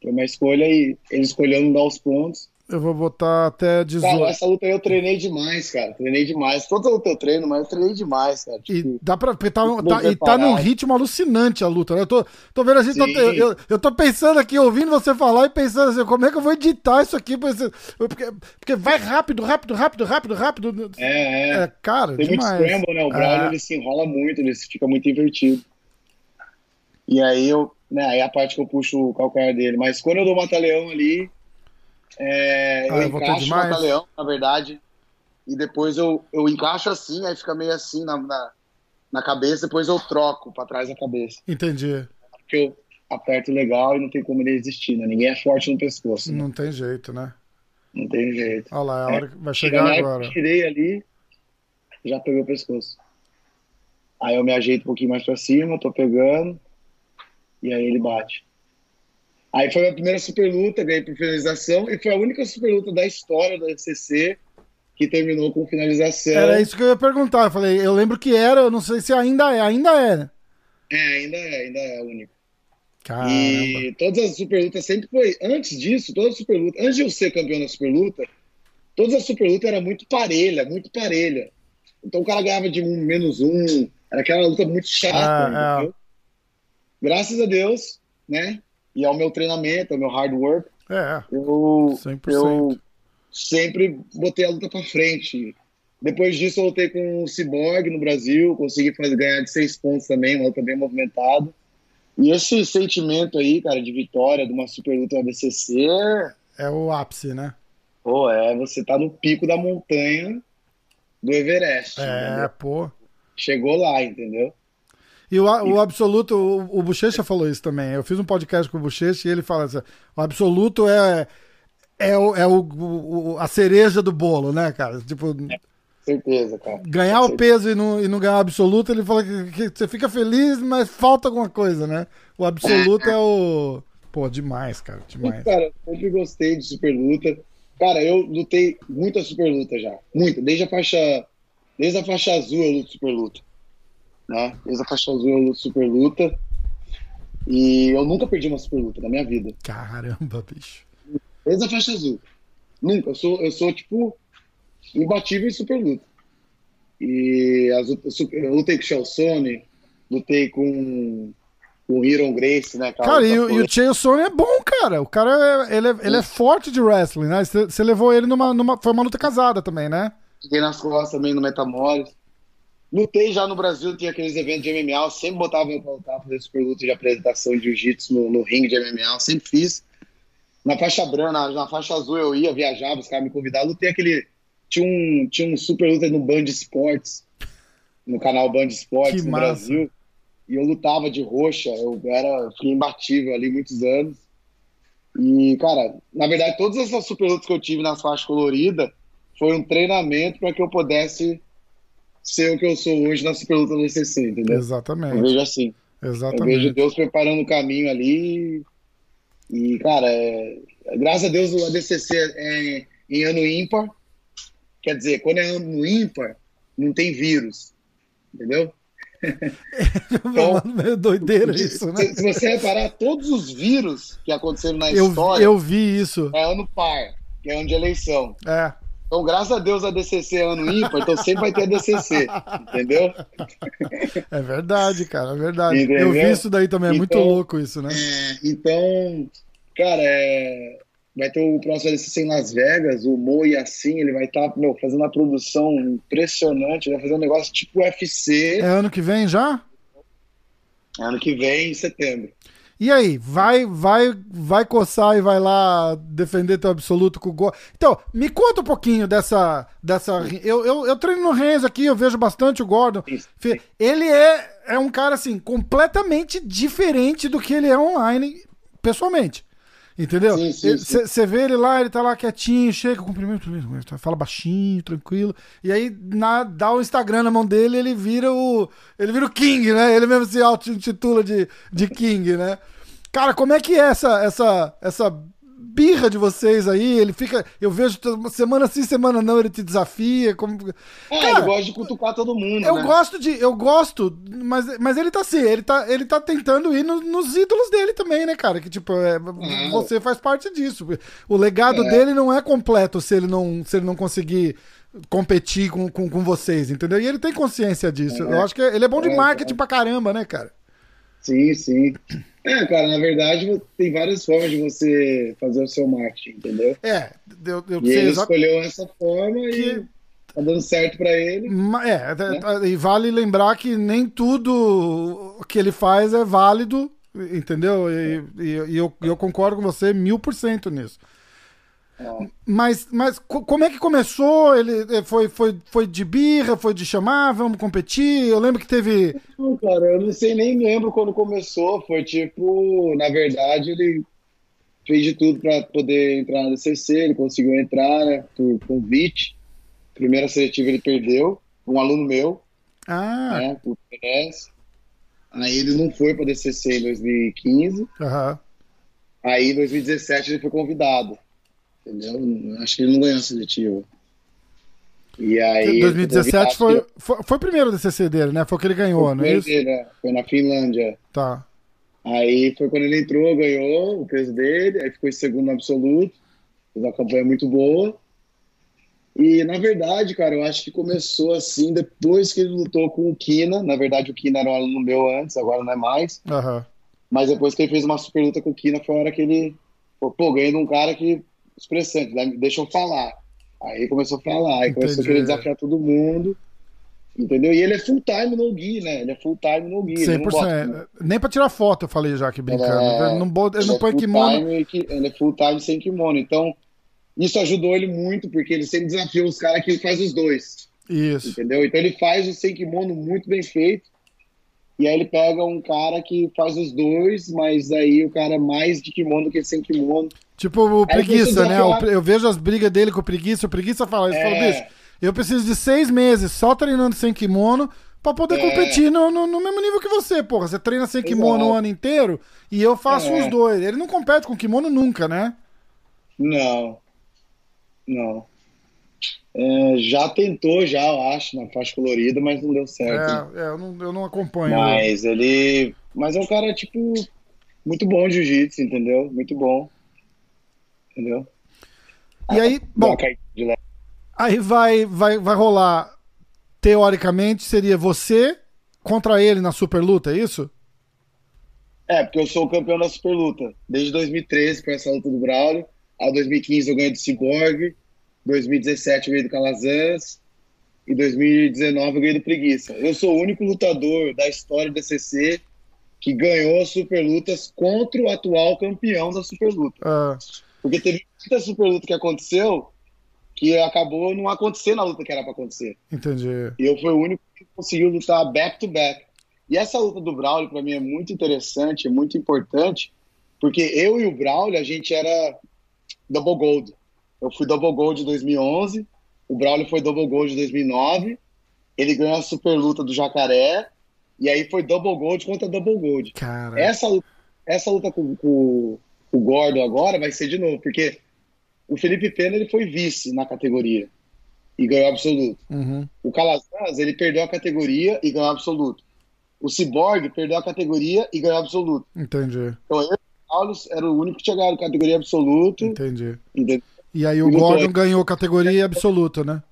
Foi uma escolha e ele escolheu não dar os pontos. Eu vou botar até Cara, 18. essa luta aí eu treinei demais, cara. Treinei demais. Toda luta eu treino, mas eu treinei demais, cara. E Tipo, dá pra. Tá, Muito tá- e tá num ritmo alucinante a luta, né? Eu tô, tô vendo assim, tô- eu, eu, eu tô pensando aqui, ouvindo você falar e pensando assim, como é que eu vou editar isso aqui? Porque, porque vai rápido, rápido, rápido, rápido, rápido. é, é. É, cara, Tem muito demais. scramble, né? O Braulio É. ele se enrola muito, ele fica muito invertido. E aí eu, né, aí a parte que eu puxo o calcanhar dele. Mas quando eu dou o mata-leão ali, é, Ah, eu encaixo o demais? mata-leão, na verdade. E depois eu, eu encaixo assim, aí fica meio assim na, na, na cabeça, depois eu troco pra trás da cabeça. Entendi. Porque eu aperto legal e não tem como ele resistir, né? Ninguém é forte no pescoço, né? Não tem jeito, né? não tem jeito. Olha lá, é a hora que vai Chega chegar agora. eu tirei ali, já peguei o pescoço. Aí eu me ajeito um pouquinho mais pra cima, tô pegando, e aí ele bate. Aí foi a primeira super luta, ganhei por finalização, e foi a única super luta da história da FCC que terminou com finalização. Era isso que eu ia perguntar. Eu falei, eu lembro que era, eu não sei se ainda é, ainda é. né? É, ainda é, ainda é a única. Caramba. E todas as super lutas sempre foi. Antes disso, todas as super lutas, antes de eu ser campeão da super luta, todas as super lutas era muito parelha, muito parelha. Então o cara ganhava de um menos um, era aquela luta muito chata, É, é. entendeu? Graças a Deus, né? E ao meu treinamento, ao meu hard work, É, eu, 100%. eu sempre botei a luta pra frente. Depois disso, eu lutei com o Cyborg no Brasil, consegui fazer, ganhar de seis pontos também, uma luta bem movimentada. E esse sentimento aí, cara, de vitória de uma super luta na BCC, é o ápice, né? pô, é você tá no pico da montanha do Everest. É, entendeu? pô. Chegou lá, entendeu? E o, o absoluto, o, o Bochecha falou isso também. Eu fiz um podcast com o Bochecha e ele fala assim: o absoluto é, é, o, é o, o- a cereja do bolo, né, cara? Tipo, Certeza, cara. ganhar o peso e não, e não ganhar o absoluto, ele fala que, que você fica feliz, mas falta alguma coisa, né? O absoluto é o. Pô, demais, cara, demais. Cara, eu sempre gostei de super luta. Cara, eu lutei muita super luta já. Muita. Desde a faixa. Desde a faixa azul eu luto super luta. Né? Desde a faixa azul super luta. E eu nunca perdi uma super luta na minha vida. Caramba, bicho. Desde a faixa azul. Nunca. Eu sou, eu sou tipo, imbatível em super luta. E as, eu lutei com o Shelson, lutei com, o Hiron Grace, né? aquela Cara, e, o- e Sonnen é bom, cara. O cara é, ele é, ele é forte de wrestling, né? Você levou ele numa, numa. Foi uma luta casada também, né? Fiquei nas costas também no Metamores. Lutei já no Brasil, tinha aqueles eventos de MMA, eu sempre botava eu pra lutar, fazer super luta de apresentação de jiu-jitsu no, no ringue de MMA, eu sempre fiz. Na faixa branca, na, na faixa azul eu ia, viajava, os caras me convidavam. Lutei aquele. Tinha um, tinha um super luta no Band Esportes, no canal Band Esportes no massa. Brasil. E eu lutava de roxa, eu era, fiquei imbatível ali muitos anos. E, cara, na verdade, todas essas super lutas que eu tive nas faixas coloridas foi um treinamento para que eu pudesse ser o que eu sou hoje na Superluta do DCC, entendeu? Exatamente. Eu vejo assim. Exatamente. Eu vejo Deus preparando o caminho ali. E, cara, é... graças a Deus o ADCC é em ano ímpar. Quer dizer, quando é ano ímpar, não tem vírus. Entendeu? então, meio doideira isso, né? Se, se, você reparar, todos os vírus que aconteceram na eu, história. Eu vi isso. É ano par, que é ano de eleição. É. Então, graças a Deus, a DCC é ano ímpar, então sempre vai ter a DCC, entendeu? É verdade, cara, é verdade. Entendeu? Eu vi isso daí também, é então, muito louco isso, né? É, então, cara, é, vai ter o próximo DCC em Las Vegas, o Mo e assim, ele vai estar tá, fazendo uma produção impressionante, vai fazer um negócio tipo UFC. É ano que vem já? Ano que vem, em setembro. E aí, vai, vai, vai coçar e vai lá defender teu absoluto com o Gordon. Então, me conta um pouquinho dessa. dessa eu, eu, eu treino no Renzo aqui, eu vejo bastante o Gordon. Ele é, é um cara assim, completamente diferente do que ele é online, pessoalmente. Entendeu? Você vê ele lá, ele tá lá quietinho, chega, cumprimento, fala baixinho, tranquilo. E aí na, dá o Instagram na mão dele ele vira o. Ele vira o King, né? Ele mesmo se auto-intitula de, de King, né? Cara, como é que é essa, essa, essa birra de vocês aí, ele fica. Eu vejo semana sim, semana não, ele te desafia. Como... É, Cara, ele gosta de cutucar todo mundo. Eu né? gosto de. Eu gosto, mas, mas ele tá assim, ele tá, ele tá tentando ir no, nos ídolos dele também, né, cara? Que tipo, é, é. você faz parte disso. O legado é. dele não é completo se ele não, se ele não conseguir competir com, com, com vocês, entendeu? E ele tem consciência disso. É. Eu acho que ele é bom de é, marketing pra caramba, né, cara? Sim, sim. É, cara, na verdade tem várias formas de você fazer o seu marketing, entendeu? É, eu, eu e ele escolheu essa forma que... e tá dando certo para ele. É, né? e vale lembrar que nem tudo que ele faz é válido, entendeu? E, e, e eu, eu concordo com você mil por cento nisso. Mas, mas como é que começou? Ele eh, foi, foi, foi de birra, foi de chamar, vamos competir? Eu lembro que teve. Não, cara, eu não sei nem lembro quando começou. Foi tipo, na verdade, ele fez de tudo para poder entrar na DCC, ele conseguiu entrar, né, por convite. Primeira seletiva ele perdeu, um aluno meu, ah. né, por PNS. Aí ele não foi para DCC em 2015. Uhum. Aí em 2017 ele foi convidado. Entendeu? Acho que ele não ganhou a seletiva. E aí. 2017 foi, foi, foi o primeiro DCC dele, né? Foi o que ele ganhou, foi não é isso? Dele, né? Foi na Finlândia. Tá. Aí foi quando ele entrou, ganhou o peso dele, aí ficou em segundo absoluto. Fez uma campanha muito boa. E na verdade, cara, eu acho que começou assim depois que ele lutou com o Kina. Na verdade, o Kina era um aluno meu antes, agora não é mais. Uhum. Mas depois que ele fez uma super luta com o Kina, foi a hora que ele. Pô, ganhei de um cara que expressante, né? deixa eu falar. Aí começou a falar, aí começou Entendi. a querer desafiar todo mundo. Entendeu? E ele é full time no Gui, né? Ele é full time no Gui. 100%. Bota, Nem pra tirar foto, eu falei já que brincando. É, ele não, bota, ele não é põe kimono. Ele é full time sem kimono. Então, isso ajudou ele muito, porque ele sempre desafiou os caras que ele faz os dois. Isso. Entendeu? Então ele faz o sem kimono muito bem feito. E aí ele pega um cara que faz os dois, mas aí o cara é mais de kimono do que sem kimono. Tipo o Preguiça, né? Eu vejo as brigas dele com o Preguiça. O Preguiça fala, ele é... fala, bicho, eu preciso de seis meses só treinando sem kimono pra poder é... competir no, no, no, mesmo nível que você, porra. Você treina sem kimono Exato. o ano inteiro e eu faço é. os dois. Ele não compete com kimono nunca, né? Não. Não. É, já tentou, já, eu acho, na faixa colorida, mas não deu certo. É, é eu, não, eu não acompanho. Mas né? ele. Mas é um cara, tipo, muito bom de jiu-jitsu, entendeu? Muito bom. Entendeu? E aí, bom. Aí vai, vai, vai rolar. Teoricamente, seria você contra ele na super luta, é isso? É, porque eu sou o campeão da super luta. Desde 2013 com essa luta do Braulio. A 2015 eu ganhei do Cyborg. 2017 eu ganhei do Calazans. E 2019 eu ganhei do Preguiça. Eu sou o único lutador da história da CC que ganhou as super lutas contra o atual campeão da super luta. Ah. Porque teve muita super luta que aconteceu que acabou não acontecendo na luta que era para acontecer. Entendi. E eu fui o único que conseguiu lutar back to back. E essa luta do Braulio para mim é muito interessante, é muito importante, porque eu e o Braulio a gente era double gold. Eu fui double gold em 2011 o Braulio foi double gold em 2009, ele ganhou a super luta do Jacaré, e aí foi double gold contra double gold. Cara. Essa, luta- essa luta com, com o Gordon agora vai ser de novo, porque o Felipe Pena ele foi vice na categoria e ganhou absoluto. Uhum. O Calazans, ele perdeu a categoria e ganhou absoluto. O Cyborg perdeu a categoria e ganhou absoluto. Entendi, Então, eu e o Carlos era o único que tinha ganhado categoria absoluto. entendi. entendeu? E aí o E Gordon ganhou categoria absoluta, né?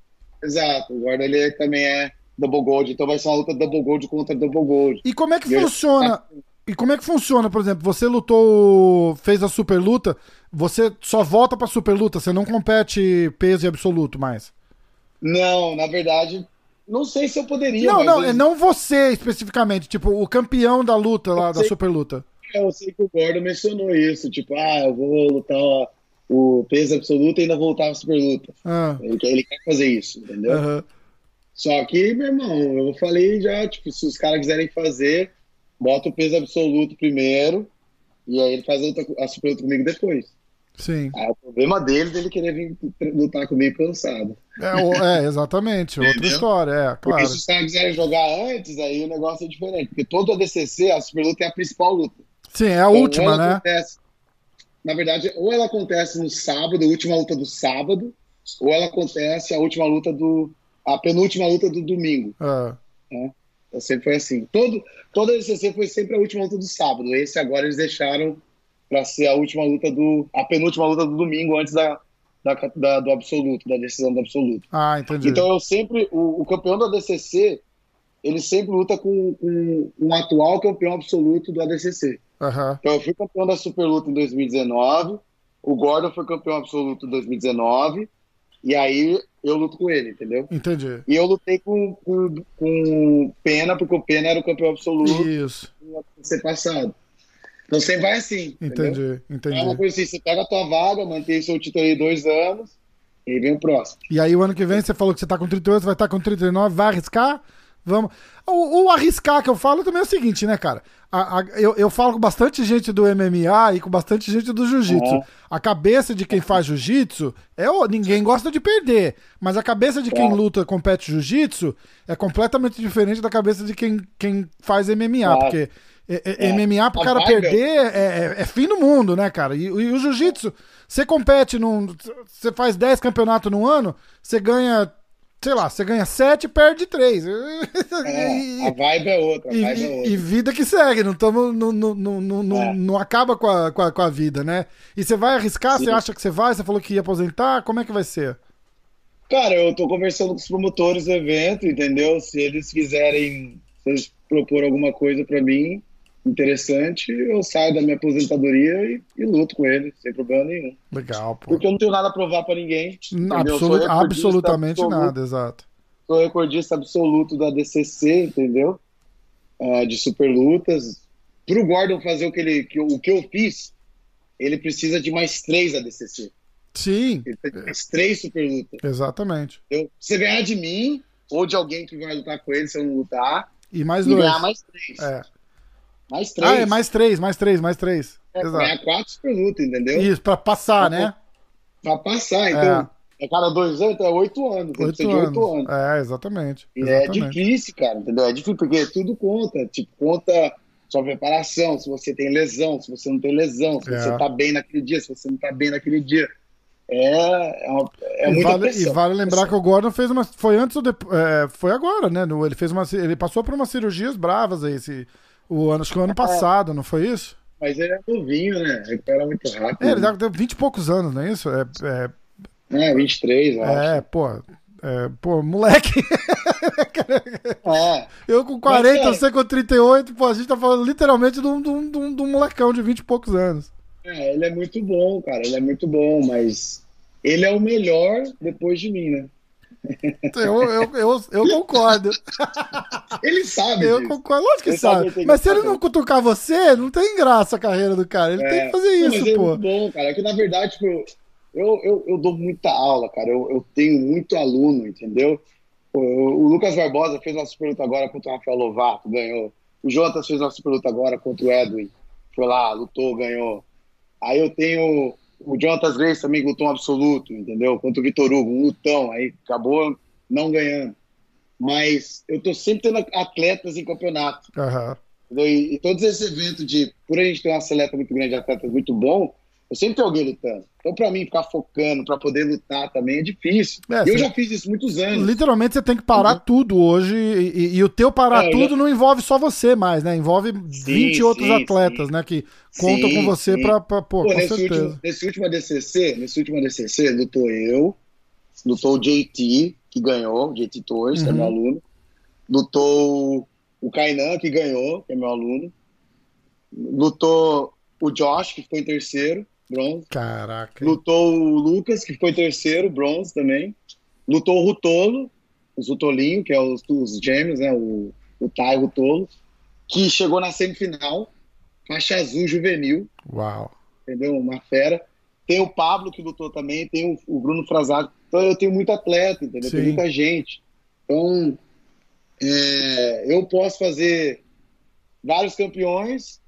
Exato. O Gordon ele também é double gold, então vai ser uma luta double gold contra double gold. E como é que E ele- funciona? E como é que funciona, por exemplo, você lutou, fez a super luta, você só volta pra super luta, você não compete peso e absoluto mais. Não, na verdade, não sei se eu poderia. Não, não, é não você especificamente, tipo, o campeão da luta lá, da super luta. Eu sei que o Gordon mencionou isso, tipo, ah, eu vou lutar ó, o peso absoluto e ainda voltar a super luta. Ah, Ele quer, ele quer fazer isso, entendeu? aham. Só que, meu irmão, eu falei já, tipo, se os caras quiserem fazer, bota o peso absoluto primeiro, e aí ele faz a, luta- a super luta comigo depois. Sim. Aí o problema dele é ele querer vir lutar comigo cansado. É, é, exatamente, outra história, é, Porque claro. se os caras quiserem jogar antes, aí o negócio é diferente. Porque todo ADCC, a super luta é a principal luta. Sim, é a Então, última, né? acontece- na verdade, ou ela acontece no sábado, a última luta do sábado, ou ela acontece a última luta do. a penúltima luta do domingo. Ah, Então, sempre foi assim. Todo, toda a DCC foi sempre a última luta do sábado. Esse agora eles deixaram para ser a última luta do. a penúltima luta do domingo antes da, da, da- do absoluto, da decisão do absoluto. Ah, entendi. Então eu sempre. O, o campeão da DCC, ele sempre luta com, com um atual campeão absoluto do ADCC. Aham. Então eu fui campeão da Super Luta em 2019, o Gordon foi campeão absoluto em 2019, e aí eu luto com ele, entendeu? Entendi. E eu lutei com, com, com o Pena, porque o Pena era o campeão absoluto Isso, no ser passado. Então sempre vai assim, entendeu? entendi, É uma entendi. coisa assim, você pega a tua vaga, mantém seu título aí dois anos, e vem o próximo. E aí o ano que vem você falou que você tá com 38, vai estar com 39, vai arriscar? Vamos. O, o arriscar que eu falo também é o seguinte, né, cara? A- a- eu, eu falo com bastante gente do MMA e com bastante gente do jiu-jitsu. Uhum. A cabeça de quem faz jiu-jitsu é o, ninguém gosta de perder, mas a cabeça de quem Claro. luta compete jiu-jitsu é completamente diferente da cabeça de quem, quem faz MMA, porque é- é- É. MMA pro cara é- perder é, é- é fim do mundo, né, cara? E, e o jiu-jitsu, você compete num. Você faz 10 campeonatos no ano, você ganha, sei lá, você ganha 7 e perde 3. É, a vibe é outra, a E, vibe é e- outra. e vida que segue, não, tamo, não, não, não, não, É. não acaba com a, com, a, com a vida, né? E você vai arriscar? Você acha que você vai? Você falou que ia aposentar? Como é que vai ser? Cara, eu tô conversando com os promotores do evento, entendeu? Se eles quiserem, se eles propor alguma coisa pra mim interessante, eu saio da minha aposentadoria e, e luto com eles, sem problema nenhum. Legal, pô. Porque eu não tenho nada a provar pra ninguém. entendeu? Eu sou Absolu- recordista absolutamente absoluto, nada, exato. Sou recordista absoluto da DCC, entendeu? Ah, de super lutas. Pro Gordon fazer o que, ele, que, eu- o que eu fiz, ele precisa de mais três ADCC. Sim, Ele precisa de mais três super lutas. exatamente. Eu, você ganhar de mim ou de alguém que vai lutar com ele se eu não lutar, E mais e dois. ganhar mais três. É. Mais três. Ah, é mais três, mais três, mais três. É, Exato. ganhar quatro lutas, entendeu? Isso, pra passar, né? Pra passar. Então, é. cada dois anos, então é oito anos. Oito de oito anos. anos. É, exatamente. E é exatamente. difícil, cara, entendeu? É difícil porque tudo conta. Tipo, conta sua preparação, se você tem lesão, se você não tem lesão, se É. você tá bem naquele dia, se você não tá bem naquele dia. É, é, uma, é e, muita vale, pressão. e vale lembrar que o Gordon fez uma. Foi antes ou depois. É, foi agora, né? Ele fez uma. Ele passou por umas cirurgias bravas aí. Esse, o ano, acho que o ano passado, não foi isso? Mas ele é novinho, né? Recupera muito rápido. É, ele deve ter 20 e poucos anos, não é isso? É, é, É, 23, eu acho. é pô. É, pô, moleque. É. Eu com 40, cara- você com 38, pô, a gente tá falando literalmente de um- de um- de um molecão de 20 e poucos anos. É, ele é muito bom, cara. Ele é muito bom, mas ele é o melhor depois de mim, né? Eu, eu, eu, eu concordo. Ele sabe Eu disso. concordo, lógico que Ele sabe sabe. Mas se ele não cutucar você, não tem graça a carreira do cara. Ele tem que fazer Não, isso, é pô. muito bom, cara. É que na verdade, tipo, eu, eu, eu dou muita aula, cara. Eu, eu tenho muito aluno, entendeu? O, o Lucas Barbosa fez uma super luta agora contra o Rafael Lovato, ganhou. O Jotas fez uma super luta agora contra o Edwin. Foi lá, lutou, ganhou. Aí eu tenho o Jonathan Grace também lutou um absoluto, entendeu? Contra o Vitor Hugo, um lutão, aí acabou não ganhando. Mas eu tô sempre tendo atletas em campeonato. Uhum. E, e, todos esses eventos de, por a gente ter uma seleta muito grande de atletas muito bom, eu sempre tenho alguém lutando. Então, para mim, ficar focando para poder lutar também é difícil. É, eu já fiz isso muitos anos. Literalmente, você tem que parar uhum. tudo hoje. E, e, o teu parar é, tudo já... não envolve só você mais, né? Envolve sim, 20 outros sim, atletas, sim. né? Que contam com você para pô, pô, com nesse certeza. Último, nesse último ADCC, nesse último ADCC, lutou eu, lutou o JT, que ganhou, o JT Torres, uhum. que é meu uhum. aluno. Lutou o Kainan, que ganhou, que é meu aluno. Lutou o Josh, que foi em terceiro bronze. Caraca. Lutou o Lucas, que foi terceiro, bronze também. Lutou o Rutolo, os Rutolinho, que é os, os gêmeos, né? O, o Tai Rutolo, que chegou na semifinal, faixa azul juvenil. Uau. Entendeu? Uma fera. Tem o Pablo, que lutou também, tem o, o Bruno Frazado. Então eu tenho muito atleta, entendeu? Sim. Tem muita gente. Então, é, eu posso fazer vários campeões,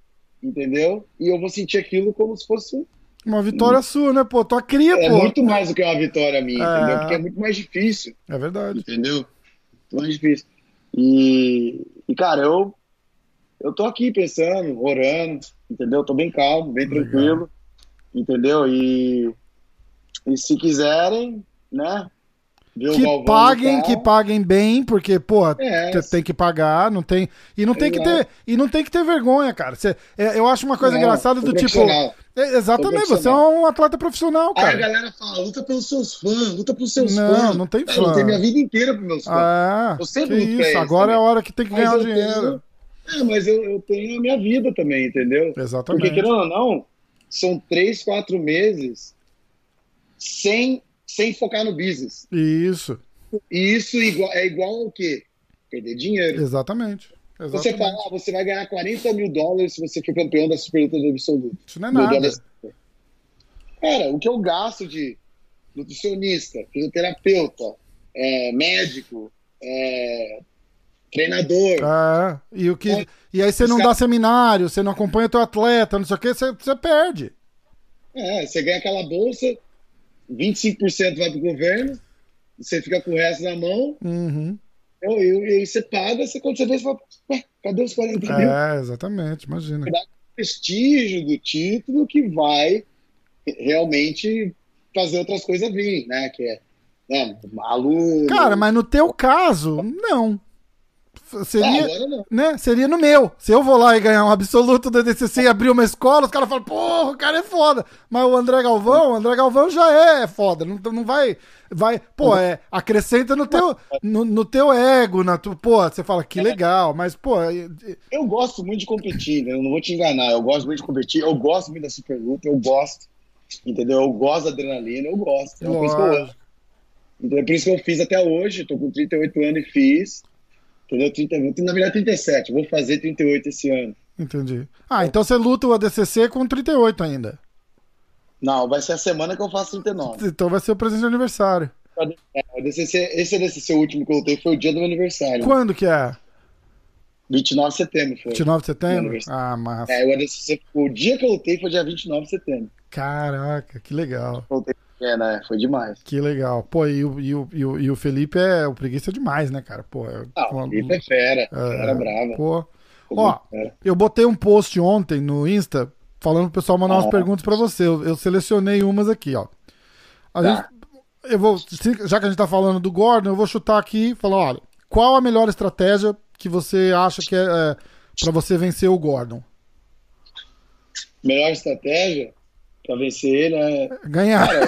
entendeu? E eu vou sentir aquilo como se fosse uma vitória sua, né, pô? Tua cria, é pô. É muito mais do que uma vitória minha, é... entendeu? Porque é muito mais difícil. É verdade. Entendeu? Muito mais difícil. E, e cara, eu, eu tô aqui pensando, orando, entendeu? Tô bem calmo, bem Legal. tranquilo, entendeu? E, e se quiserem, né? Que paguem, que paguem bem, porque, pô, é, tem que pagar, não tem. E não tem que ter. E não tem que ter vergonha, cara. Cê, é, eu acho uma coisa não, engraçada do tipo. É, exatamente, você é um atleta profissional, cara. Aí a galera fala, luta pelos seus fãs, luta pelos seus não, fãs. Não, não tem fã. Eu tenho minha vida inteira pros meus fãs. Ah, eu sempre que isso, agora é a hora que tem que mas ganhar dinheiro. Tenho, é, mas eu, eu tenho a minha vida também, entendeu? Exatamente. Porque, querendo ou não, são três, quatro meses sem, sem focar no business. Isso. E isso é igual ao quê? Perder dinheiro. Exatamente. Exatamente. Você fala, ah, você vai ganhar 40 mil dólares se você for campeão da Superluta do Absoluto. Isso não é nada. Cara, o que eu gasto de nutricionista, fisioterapeuta, é, médico, é, treinador. É, e, o que, é, e aí você não dá seminário, você não acompanha o teu atleta, não sei o que, você, você perde. É, você ganha aquela bolsa, 25% vai pro governo, você fica com o resto na mão. Uhum. E aí você paga, você, quando você vê, você fala, cadê os 40 mil? É, exatamente, imagina. Dá prestígio do título que vai realmente fazer outras coisas vir, né? Que é né, aluno. Cara, mas no teu caso, não. Seria, ah, né? Seria no meu. Se eu vou lá e ganhar um absoluto da DCC e abrir uma escola, os caras falam, porra, o cara é foda. Mas o André Galvão, o André Galvão já é foda. Não, não vai. vai Pô, é, acrescenta no teu, no, no teu ego. Na tu, pô, você fala que legal, mas, pô. Eu gosto muito de competir, né? Eu não vou te enganar. Eu gosto muito de competir. Eu gosto muito da Superluta, eu gosto. Entendeu? Eu gosto da adrenalina, eu gosto. É por isso que eu Então, é por isso que eu fiz até hoje. Tô com 38 anos e fiz. Entendeu? 30, na verdade, 37. Vou fazer 38 esse ano. Entendi. Ah, então você luta o ADCC com 38 ainda. Não, vai ser a semana que eu faço 39. Então vai ser o presente de aniversário. É, ADCC, esse ADCC último que eu lutei foi o dia do meu aniversário. Quando que é? 29 de setembro foi. 29 de setembro? Ah, massa. É, o ADCC, o dia que eu lutei foi dia 29 de setembro. Caraca, que legal. É, né? Foi demais. Que legal. Pô, e o, e o, e o, Felipe é o preguiça demais, né, cara? Pô, é, ah, o Felipe é fera. É, fera brava. Pô. Ó, eu botei um post ontem no Insta falando pro pessoal mandar ah, umas perguntas para você. Eu, eu, selecionei umas aqui, ó. A tá. gente, eu vou, já que a gente tá falando do Gordon, eu vou chutar aqui e falar, olha, qual a melhor estratégia que você acha que é, é para você vencer o Gordon? Melhor estratégia? Pra vencer ele é. Ganhar. Cara,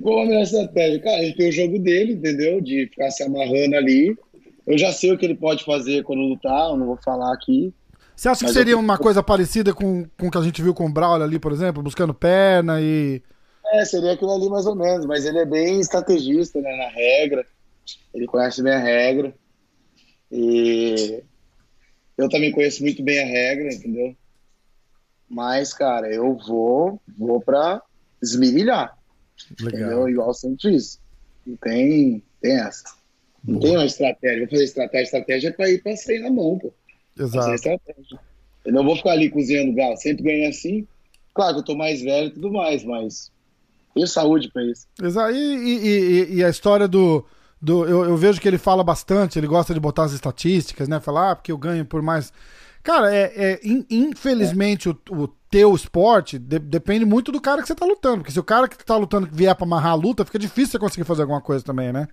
qual a melhor estratégia? Cara, ele tem o jogo dele, entendeu? De ficar se amarrando ali. Eu já sei o que ele pode fazer quando lutar, eu não vou falar aqui. Você acha que seria eu... uma coisa parecida com, com o que a gente viu com o Braulio ali, por exemplo, buscando perna e. É, seria aquilo ali mais ou menos, mas ele é bem estrategista, né, na regra. Ele conhece bem a regra. E eu também conheço muito bem a regra, entendeu? Mas, cara, eu vou, vou pra esmirilhar. Legal. Entendeu? Igual sempre fiz. Não tem, tem essa. Não Boa. tem uma estratégia. Vou fazer estratégia. Estratégia é pra ir pra sair na mão, pô. Exato. Eu não vou ficar ali cozinhando galo. Sempre ganhei assim. Claro que eu tô mais velho e tudo mais, mas tenho saúde para isso. Exato. E, e, e, e, a história do. do eu, eu, vejo que ele fala bastante, ele gosta de botar as estatísticas, né? Falar, ah, porque eu ganho por mais. Cara, é, é infelizmente é. O, o teu esporte de, depende muito do cara que você tá lutando. Porque se o cara que tá lutando vier pra amarrar a luta, fica difícil você conseguir fazer alguma coisa também, né?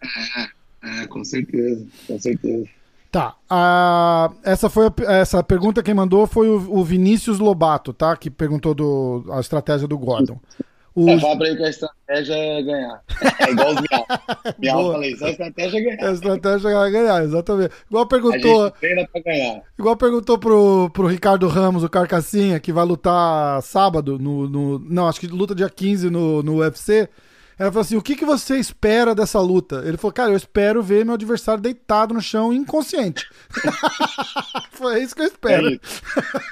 É, é com certeza, com certeza. Tá. A, essa foi a, essa pergunta quem mandou foi o, o, Vinícius Lobato, tá? Que perguntou do, a estratégia do Gordon. O... É, fala pra ele que a estratégia é ganhar. É igual os Miau. Miau falei, a estratégia é ganhar. A estratégia é ganhar, exatamente. Igual perguntou. A gente treina pra ganhar. Igual perguntou pro, pro Ricardo Ramos, o Carcassinha, que vai lutar sábado no. no não, acho que luta dia 15 no, no UFC. Ela falou assim: o que, que você espera dessa luta? Ele falou, cara, eu espero ver meu adversário deitado no chão inconsciente. Foi isso que eu espero. É isso.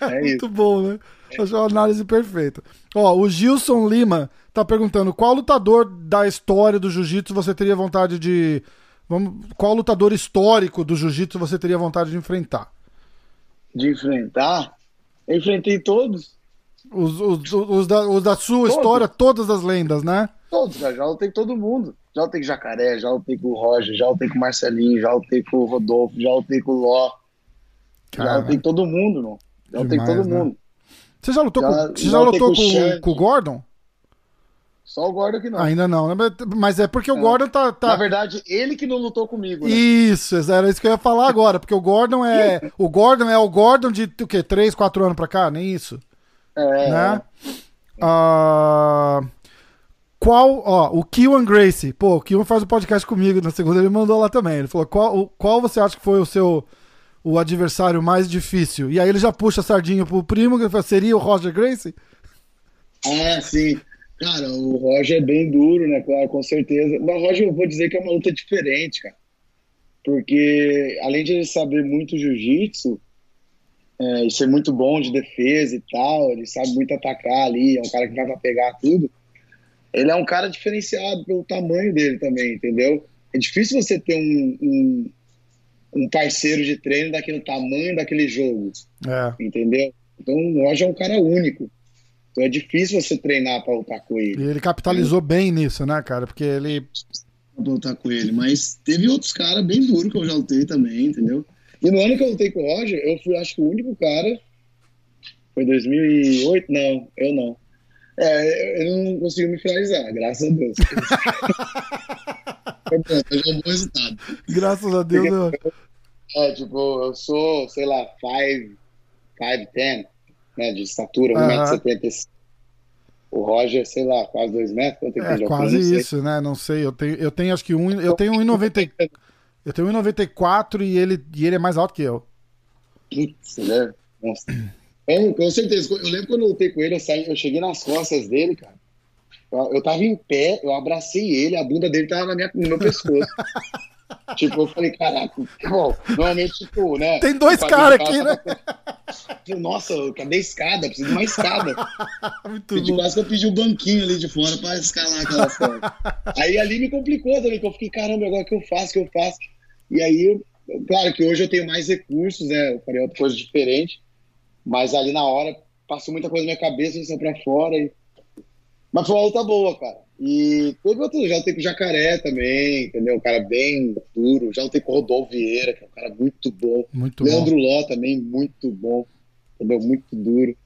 É Muito isso. bom, né? Achou uma análise perfeita. Ó, o Gilson Lima tá perguntando: qual lutador da história do jiu-jitsu você teria vontade de. Vamos, qual lutador histórico do jiu-jitsu você teria vontade de enfrentar? De enfrentar? Eu enfrentei todos. Os, os, os, da, os da sua todos. história, todas as lendas, né? Todos. Já lutei com todo mundo. Já lutei com Jacaré, já lutei com o Roger, já lutei com o Marcelinho, já lutei com o Rodolfo, já lutei com o Ló. Cara, já lutei com todo mundo, não. Já lutei com todo né? mundo. Você já lutou, já, com, você já lutou com, com, o Gordon? Só o Gordon que não. Ainda não, né? Mas é porque o é. Gordon tá, tá, Na verdade, ele que não lutou comigo. Né? Isso, era isso que eu ia falar agora. Porque o Gordon é. o Gordon é o Gordon de o quê? 3, 4 anos pra cá? Nem isso. É. Né? Uh, qual, ó, o Kiwan Gracie. Pô, o Kiwan faz o podcast comigo na segunda, ele mandou lá também. Ele falou: qual, qual você acha que foi o seu o adversário mais difícil. E aí ele já puxa a sardinha pro primo, que seria o Roger Gracie? Ah, sim. Cara, o Roger é bem duro, né? Claro, com certeza. Mas o Roger, eu vou dizer que é uma luta diferente, cara. Porque além de ele saber muito jiu-jitsu, é, e ser muito bom de defesa e tal, ele sabe muito atacar ali, é um cara que vai pra pegar tudo. Ele é um cara diferenciado pelo tamanho dele também, entendeu? É difícil você ter um, um um parceiro de treino daquele tamanho daquele jogo. É. Entendeu? Então o Roger é um cara único. Então é difícil você treinar para lutar com ele. E ele capitalizou é. bem nisso, né, cara? Porque ele. Lutar com ele. Mas teve outros caras bem duros que eu já lutei também, entendeu? E no ano que eu lutei com o Roger, eu fui, acho que o único cara. Foi 2008? Não, eu não. É, eu não conseguiu me finalizar, graças a Deus. Bom, foi um bom resultado. Graças a Deus. Porque, é, tipo, eu sou, sei lá, 5, 5'10", né, de estatura, 1,75m. O Roger, sei lá, quase 2 metros. É, quase isso, né? Não sei. Eu tenho, eu tenho acho que um. Eu tenho 1,90. Eu tenho 1,94 e ele, e ele é mais alto que eu. Putz, né? Nossa. É, com certeza. Eu lembro quando eu lutei com ele, eu, saí, eu cheguei nas costas dele, cara. Eu, eu tava em pé, eu abracei ele, a bunda dele tava na minha, no meu pescoço. Tipo, eu falei, caraca, bom, normalmente, tipo, né? Tem dois caras aqui, né? Nossa, cadê a escada? Preciso de uma escada. Muito pedi, bom. Quase que eu pedi um banquinho ali de fora pra escalar aquela forma. aí ali me complicou também, que eu fiquei, caramba, agora o que eu faço, o que eu faço? E aí, claro que hoje eu tenho mais recursos, né? Eu farei outra coisa diferente, mas ali na hora passou muita coisa na minha cabeça, eu saí pra fora. E... Mas foi uma luta boa, cara. E teve outro, já lutei com o Jacaré também, entendeu? Um cara bem duro. Já lutei com o Rodolfo Vieira, que é um cara muito bom. Muito Leandro bom. Ló também, muito bom. Entendeu? Muito duro.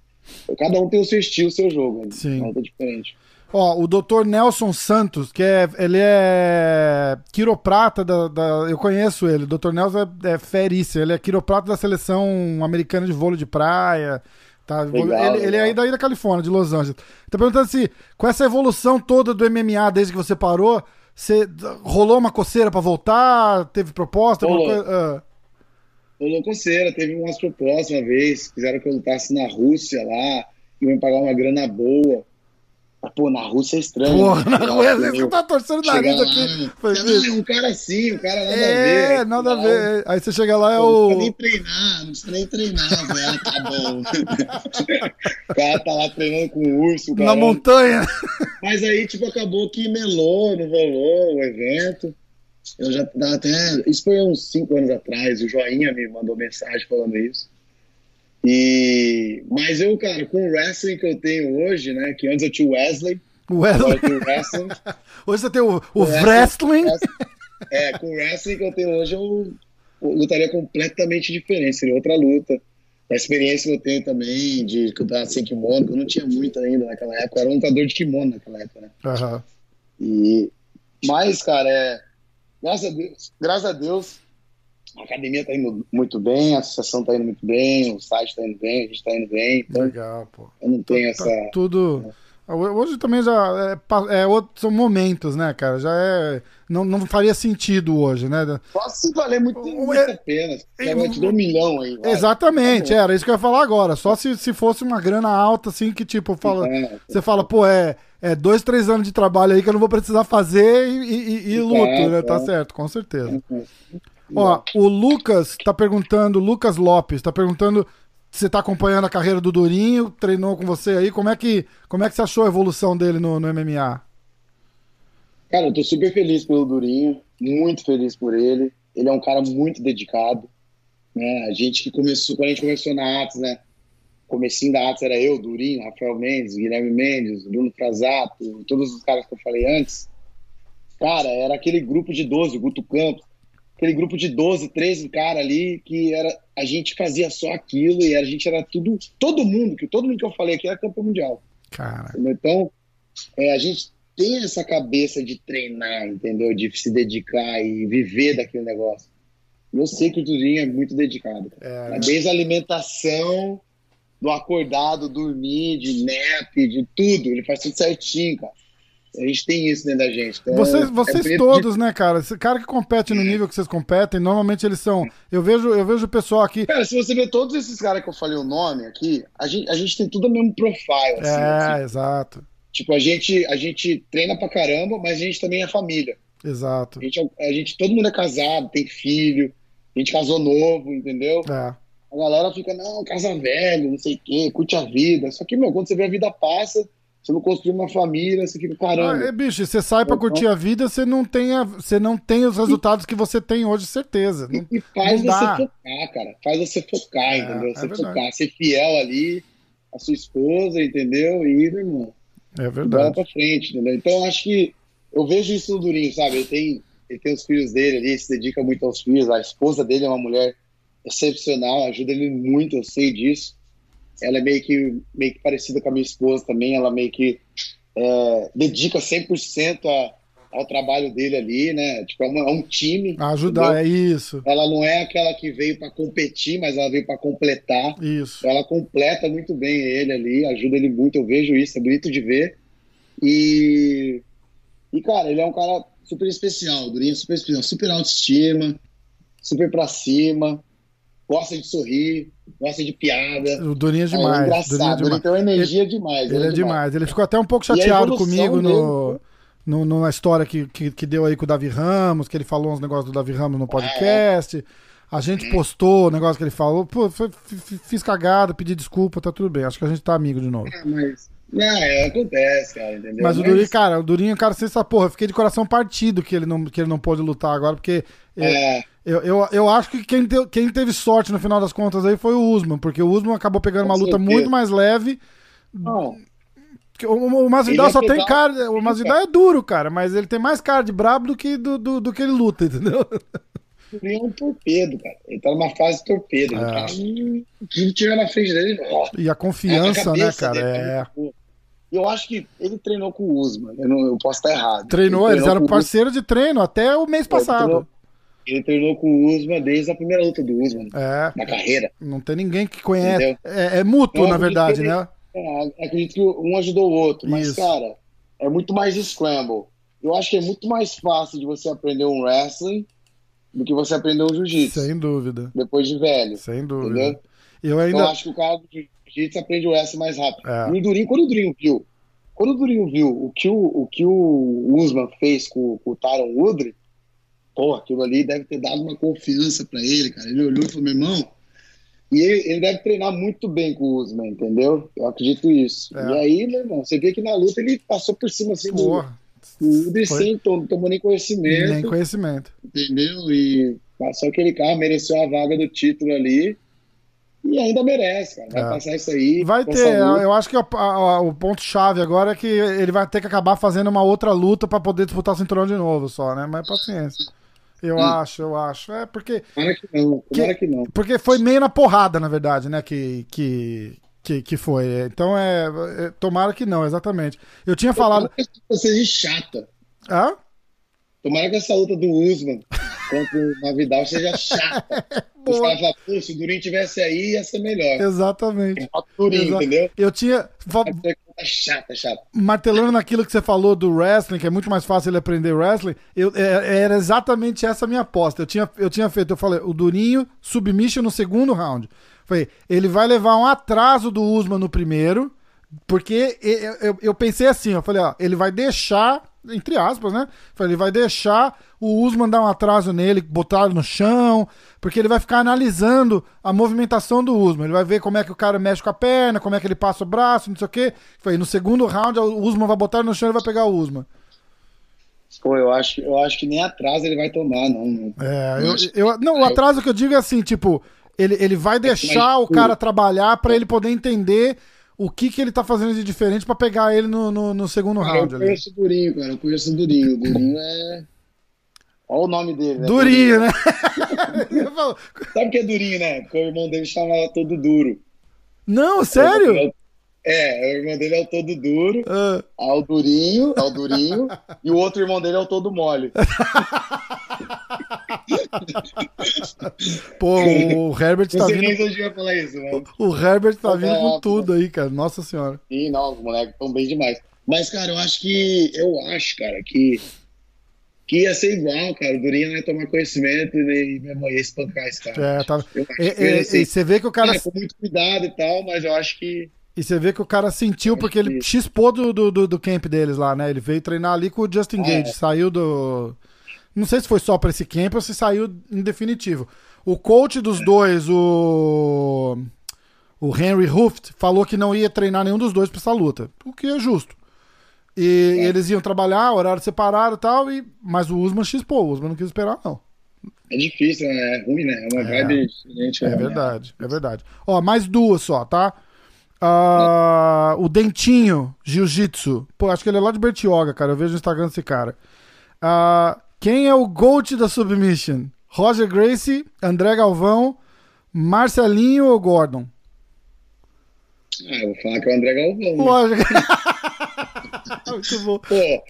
Cada um tem o seu estilo, o seu jogo. Né? Sim. Uma luta diferente. Ó, o doutor Nelson Santos, que é, ele é quiroprata da, da eu conheço ele, o doutor Nelson é, é ferícia, ele é quiroprata da seleção americana de vôlei de praia, Tá? Legal, ele, ele, é aí daí da Califórnia, de Los Angeles. Tá perguntando se, com essa evolução toda do MMA desde que você parou, você rolou uma coceira para voltar? Teve proposta? Rolou. Coisa, uh... rolou coceira, teve umas propostas uma vez, quiseram que eu lutasse na Rússia lá, iam pagar uma grana boa. Mas, pô, na Rússia é estranho. Porra, né? na Rússia você tá torcendo o nariz aqui. Foi não, um cara assim, um cara nada é, a ver. É, nada a ver. Aí você chega lá, é o. Não precisa nem treinar, não precisa nem treinar, velho. Ah, tá bom. o cara tá lá treinando com o urso. Na montanha. Mas aí, tipo, acabou que melou, não rolou o evento. Eu já até. Isso foi uns 5 anos atrás. O Joinha me mandou mensagem falando isso. E, mas eu, cara, com o wrestling que eu tenho hoje, né? Que antes eu tinha o Wesley. Wesley. Eu o wrestling. Hoje você tem o, o O wrestling. É, com o wrestling que eu tenho hoje, eu, lutaria completamente diferente. Seria outra luta. A experiência que eu tenho também de lutar sem kimono, que eu não tinha muito ainda naquela época. Eu era um lutador de kimono naquela época, né? Aham. E, mas, cara, é, graças a Deus, graças a Deus, a academia tá indo muito bem, a associação tá indo muito bem, o site tá indo bem, a gente tá indo bem, então Legal, pô. eu não tenho Tá essa. tudo. Hoje também já é, é outro- são momentos, né, cara? Já é. Não, não faria sentido hoje, né? Só se valer muito, muito é- a pena. é- Eu te dou um milhão aí. vai. Exatamente, Tá era isso que eu ia falar agora. Só se, se fosse uma grana alta, assim, que tipo, fala, É. você fala, pô, é, é dois, três anos de trabalho aí que eu não vou precisar fazer e, e- e luto, né? Tá é. certo, com certeza. Ó, o Lucas tá perguntando, Lucas Lopes, tá perguntando se você tá acompanhando a carreira do Durinho, treinou com você aí, como é que, como é que você achou a evolução dele no, no MMA? Cara, eu tô super feliz pelo Durinho, muito feliz por ele. Ele é um cara muito dedicado, né? A gente que começou, quando a gente começou na Atos, né? Comecinho da Atos era eu, Durinho, Rafael Mendes, Guilherme Mendes, Bruno Frasato, todos os caras que eu falei antes. Cara, era aquele grupo de 12, o Guto Campos, aquele grupo de 12, 13 cara ali que era a gente fazia só aquilo e a gente era tudo, todo mundo, que todo mundo que eu falei aqui era campeão mundial. Cara? Então, é, a gente tem essa cabeça de treinar, entendeu? De se dedicar e viver daquele negócio. Eu sei que o Durinho é muito dedicado. cara. é? Desde a alimentação, do acordado, dormir, de nap, de tudo. Ele faz tudo certinho, cara. A gente tem isso dentro da gente. Então, Vocês, é vocês bonito todos, né, cara? Esse cara que compete no nível que vocês competem, normalmente eles são. Eu vejo, eu vejo o pessoal aqui. Cara, se você ver todos esses caras que eu falei o nome aqui, a gente, a gente tem tudo o mesmo profile. Assim, assim. É, exato. Tipo, a gente, a gente treina pra caramba, mas a gente também é família. Exato. A gente, é- a gente, todo mundo é casado, tem filho, a gente casou novo, entendeu? É. A galera fica, não, casa velho, não sei o quê, curte a vida. Só que, meu, quando você vê a vida passa, você não construiu uma família, você fica, Ah, caramba. é, bicho, você sai pra Então- curtir a vida, você não tem, a- você não tem os resultados que você tem hoje, certeza. Não- E faz você focar, cara. Faz você focar, É, entendeu? é Você verdade. focar, ser fiel ali, a sua esposa, entendeu? E, meu irmão, É bola verdade. pra frente, entendeu? Então, acho que eu vejo isso no Durinho, sabe? Ele tem, ele tem os filhos dele ali, se dedica muito aos filhos. A esposa dele é uma mulher excepcional, ajuda ele muito, eu sei disso. Ela é meio que, meio que parecida com a minha esposa também, ela meio que é, dedica 100% a, ao trabalho dele ali, né? Tipo, é, uma- é um time. Ajudar, entendeu? é isso. Ela não é aquela que veio para competir, mas ela veio para completar. Isso. Ela completa muito bem ele ali, ajuda ele muito, eu vejo isso, é bonito de ver. E, e cara, ele é um cara super especial, Durinho super especial, super autoestima, super pra cima, gosta de sorrir, gosta de piada. O Durinho é É, demais. Durinho é engraçado, ele demais. tem uma energia demais. Ele é demais. Ele ficou até um pouco chateado comigo no, dele- no, no- na história que, que, que deu aí com o Davi Ramos, que ele falou uns negócios do Davi Ramos Ah, no podcast. A gente postou o negócio que ele falou. Pô, foi- fiz cagada, pedi desculpa, tá tudo bem. Acho que a gente tá amigo de novo. Ah, mas, não, é, acontece, cara, entendeu? Mas o Durinho, cara, o Durinho, cara, você sabe, porra, eu fiquei de coração partido que ele não, que ele não pôde lutar agora, porque é, É, eu, eu, eu acho que quem, quem teve sorte no final das contas aí foi o Usman, porque o Usman acabou pegando Com uma luta certeza. muito mais leve. não, O, o Masvidal Ele é só tem cara. O Masvidal é duro, cara, mas ele tem mais cara de brabo do que, do, do, do que ele luta, entendeu? o Durinho é um torpedo, cara. Ele tá numa fase torpedo. Ele É. tá, quem tiver na frente dele, ó, E a confiança, A né, cara? dele É. muito Eu acho que ele treinou com o Usman. Eu, não, eu posso estar errado. Treinou, Ele eles eram parceiros de treino até o mês passado. treinou- Ele treinou com o Usman desde a primeira luta do Usman, É, na carreira. não tem ninguém que conhece. É, é mútuo, Eu na verdade, ele- né? É, acredito que um ajudou o outro. Mas, Isso. cara, é muito mais scramble. Eu acho que é muito mais fácil de você aprender um wrestling do que você aprender um jiu-jitsu. Sem dúvida. Depois de velho. Sem dúvida. Entendeu? Eu Então, ainda. eu acho que o cara do jiu-jitsu aprende o wrestling mais rápido. É. E o Durinho, quando o Durinho viu, quando o Durinho viu o que o, o, que o Usman fez com, com o Tyron Woodley, pô, aquilo ali deve ter dado uma confiança pra ele, cara. Ele olhou e falou, meu irmão, e ele, ele deve treinar muito bem com o Usman, entendeu? Eu acredito isso. É. E aí, meu irmão, você vê que na luta ele passou por cima assim do, Porra, do Foi. sem tom- tomou nem conhecimento, nem conhecimento. entendeu? E passou aquele carro, mereceu a vaga do título ali. E ainda merece, cara. Vai É. passar isso aí. Vai ter, saúde. eu acho que a- a- o ponto-chave agora é que ele vai ter que acabar fazendo uma outra luta pra poder disputar o cinturão de novo só, né? Mas paciência. Eu Hum. acho, eu acho. É porque, Tomara que não, tomara que não. porque foi meio na porrada, na verdade, né? Que, que, que, que foi. Então é, é- Tomara que não, exatamente. Eu tinha falado. Tomara que seja chata. Hã? Tomara que essa luta do Usman contra o Navidal seja chata. Pô, se o Durinho tivesse aí, ia ser melhor. Exatamente. O Durinho, Exa- entendeu? Eu tinha. chata, chata. martelando naquilo que você falou do wrestling, que é muito mais fácil ele aprender wrestling, eu, é- era exatamente essa a minha aposta. Eu tinha, eu tinha feito, eu falei, o Durinho, submission no segundo round. Falei, ele vai levar um atraso do Usman no primeiro, porque eu, eu- eu pensei assim, eu falei, ó, ele vai deixar, entre aspas, né? Ele vai deixar o Usman dar um atraso nele, botar ele no chão, porque ele vai ficar analisando a movimentação do Usman. Ele vai ver como é que o cara mexe com a perna, como é que ele passa o braço, não sei o quê. Falei, no segundo round, o Usman vai botar ele no chão e vai pegar o Usman. Pô, eu acho, eu acho que nem atrás ele vai tomar, não. É, eu, eu- não, o atraso que eu digo é assim, tipo, ele, ele vai deixar o cara trabalhar pra ele poder entender o que, que ele tá fazendo de diferente pra pegar ele no, no, no segundo Cara, eu round ali. conheço o Durinho, cara. Eu conheço o Durinho. O Durinho é. Olha o nome dele, né? Durinho, né? Sabe o que é Durinho, né? Porque o irmão dele chamava todo duro. Não, sério? É, o irmão dele é o todo duro, é o Durinho, é o Durinho, e o outro irmão dele é o todo mole. pô, o Herbert tá nem vindo. se eu ia falar isso. O Herbert tá vindo com É, tudo aí, cara. Nossa senhora. Sim, não, os moleques estão bem demais. Mas, cara, eu acho que. Eu acho, cara, que. Que ia ser igual, cara. O Durinho ia tomar conhecimento e minha mãe ia espancar esse cara. É, tá. E, e- e você vê que o cara. É, com muito cuidado e tal, mas eu acho que. E você vê que o cara sentiu porque ele chispou do, do, do, camp deles lá, né? Ele veio treinar ali com o Justin Ah, Gage. é. Saiu do. Não sei se foi só pra esse camp ou se saiu em definitivo. O coach dos dois, o. O Henry Hooft, falou que não ia treinar nenhum dos dois pra essa luta. O que é justo. E É. eles iam trabalhar, horário separado e tal, e... mas o Usman chispou. O Usman não quis esperar, não. É difícil, né? É ruim, né? É uma É. vibe diferente. É né? verdade, é verdade. Ó, mais duas só, tá? Ah, o Dentinho, Jiu-Jitsu. Pô, acho que ele é lá de Bertioga, cara. Eu vejo no Instagram desse cara. Ah, quem é o GOAT da Submission? Roger Gracie, André Galvão, Marcelinho ou Gordon? Ah, eu vou falar que é o André Galvão. né? Lógico. Muito bom, Pô,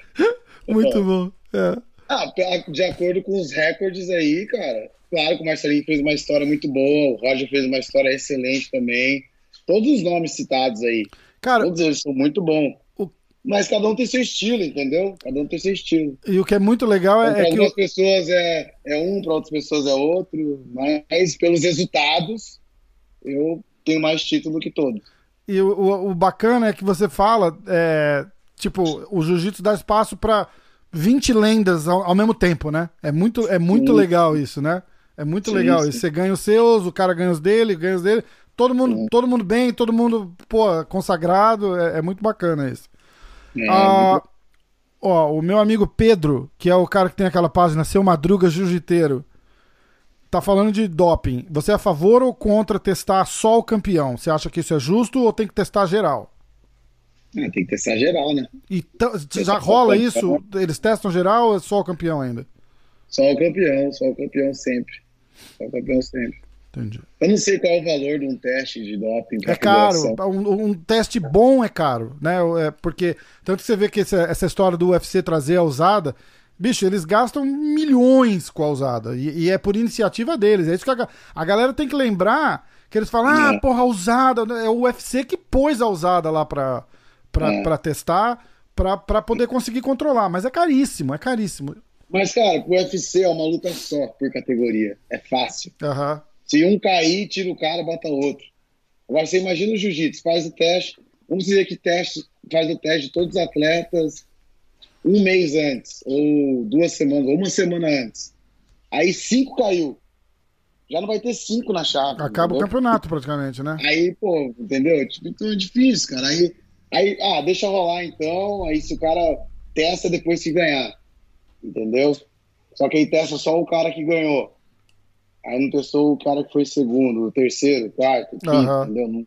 muito bom. É. ah, de acordo com os recordes aí, cara. Claro que o Marcelinho fez uma história muito boa, o Roger fez uma história excelente também. Todos os nomes citados aí, Cara, todos eles são muito bons. Mas cada um tem seu estilo, entendeu? Cada um tem seu estilo. e o que é muito legal Então, é, para é que. algumas o- pessoas é, é um, para outras pessoas é outro, mas pelos resultados, eu tenho mais título que todos. E o, o, o bacana é que você fala, é, tipo, o jiu-jitsu dá espaço pra 20 lendas ao, ao mesmo tempo, né? É muito, é muito Sim. legal isso, né? É muito Sim, legal isso. Você ganha os seus, o cara ganha os dele, ganha os dele. Todo mundo, todo mundo bem, todo mundo, pô, consagrado. É, é muito bacana isso. É, Ah, ó, o meu amigo Pedro, que é o cara que tem aquela página Seu Madruga Jiu-Jiteiro, tá falando de doping. Você é a favor ou contra testar só o campeão? Você acha que isso é justo ou tem que testar geral? ah, tem que testar geral, né? E já rola isso? Eles testam geral ou é só o campeão ainda? Só o campeão, só o campeão sempre. Só o campeão sempre. Entendi. Eu não sei qual é o valor de um teste de doping. É caro. Um, um teste bom é caro, né? É porque tanto que você vê que essa, essa história do UFC trazer a usada, bicho, eles gastam milhões com a usada e, e é por iniciativa deles. É isso que a, a galera tem que lembrar que eles falam, ah, É. porra, a usada é o UFC que pôs a usada lá pra, pra, É. pra testar, pra, pra poder conseguir controlar. Mas é caríssimo, é caríssimo. Mas, cara, pro UFC é uma luta só por categoria. É fácil. Aham. Se um cair, tira o cara, bota outro. Agora, você imagina o jiu-jitsu, faz o teste. Vamos dizer que teste, faz o teste de todos os atletas um mês antes, ou duas semanas, ou uma semana antes. Aí cinco caiu. Já não vai ter cinco na chave. Acaba o entendeu? campeonato praticamente, né? Aí, pô, entendeu? Tipo, então é difícil, cara. Aí, aí, ah, deixa rolar então. Aí se o cara testa depois que ganhar. Entendeu? Só que aí testa só o cara que ganhou. Aí não testou o cara que foi segundo, o terceiro, o quarto, quinto, entendeu?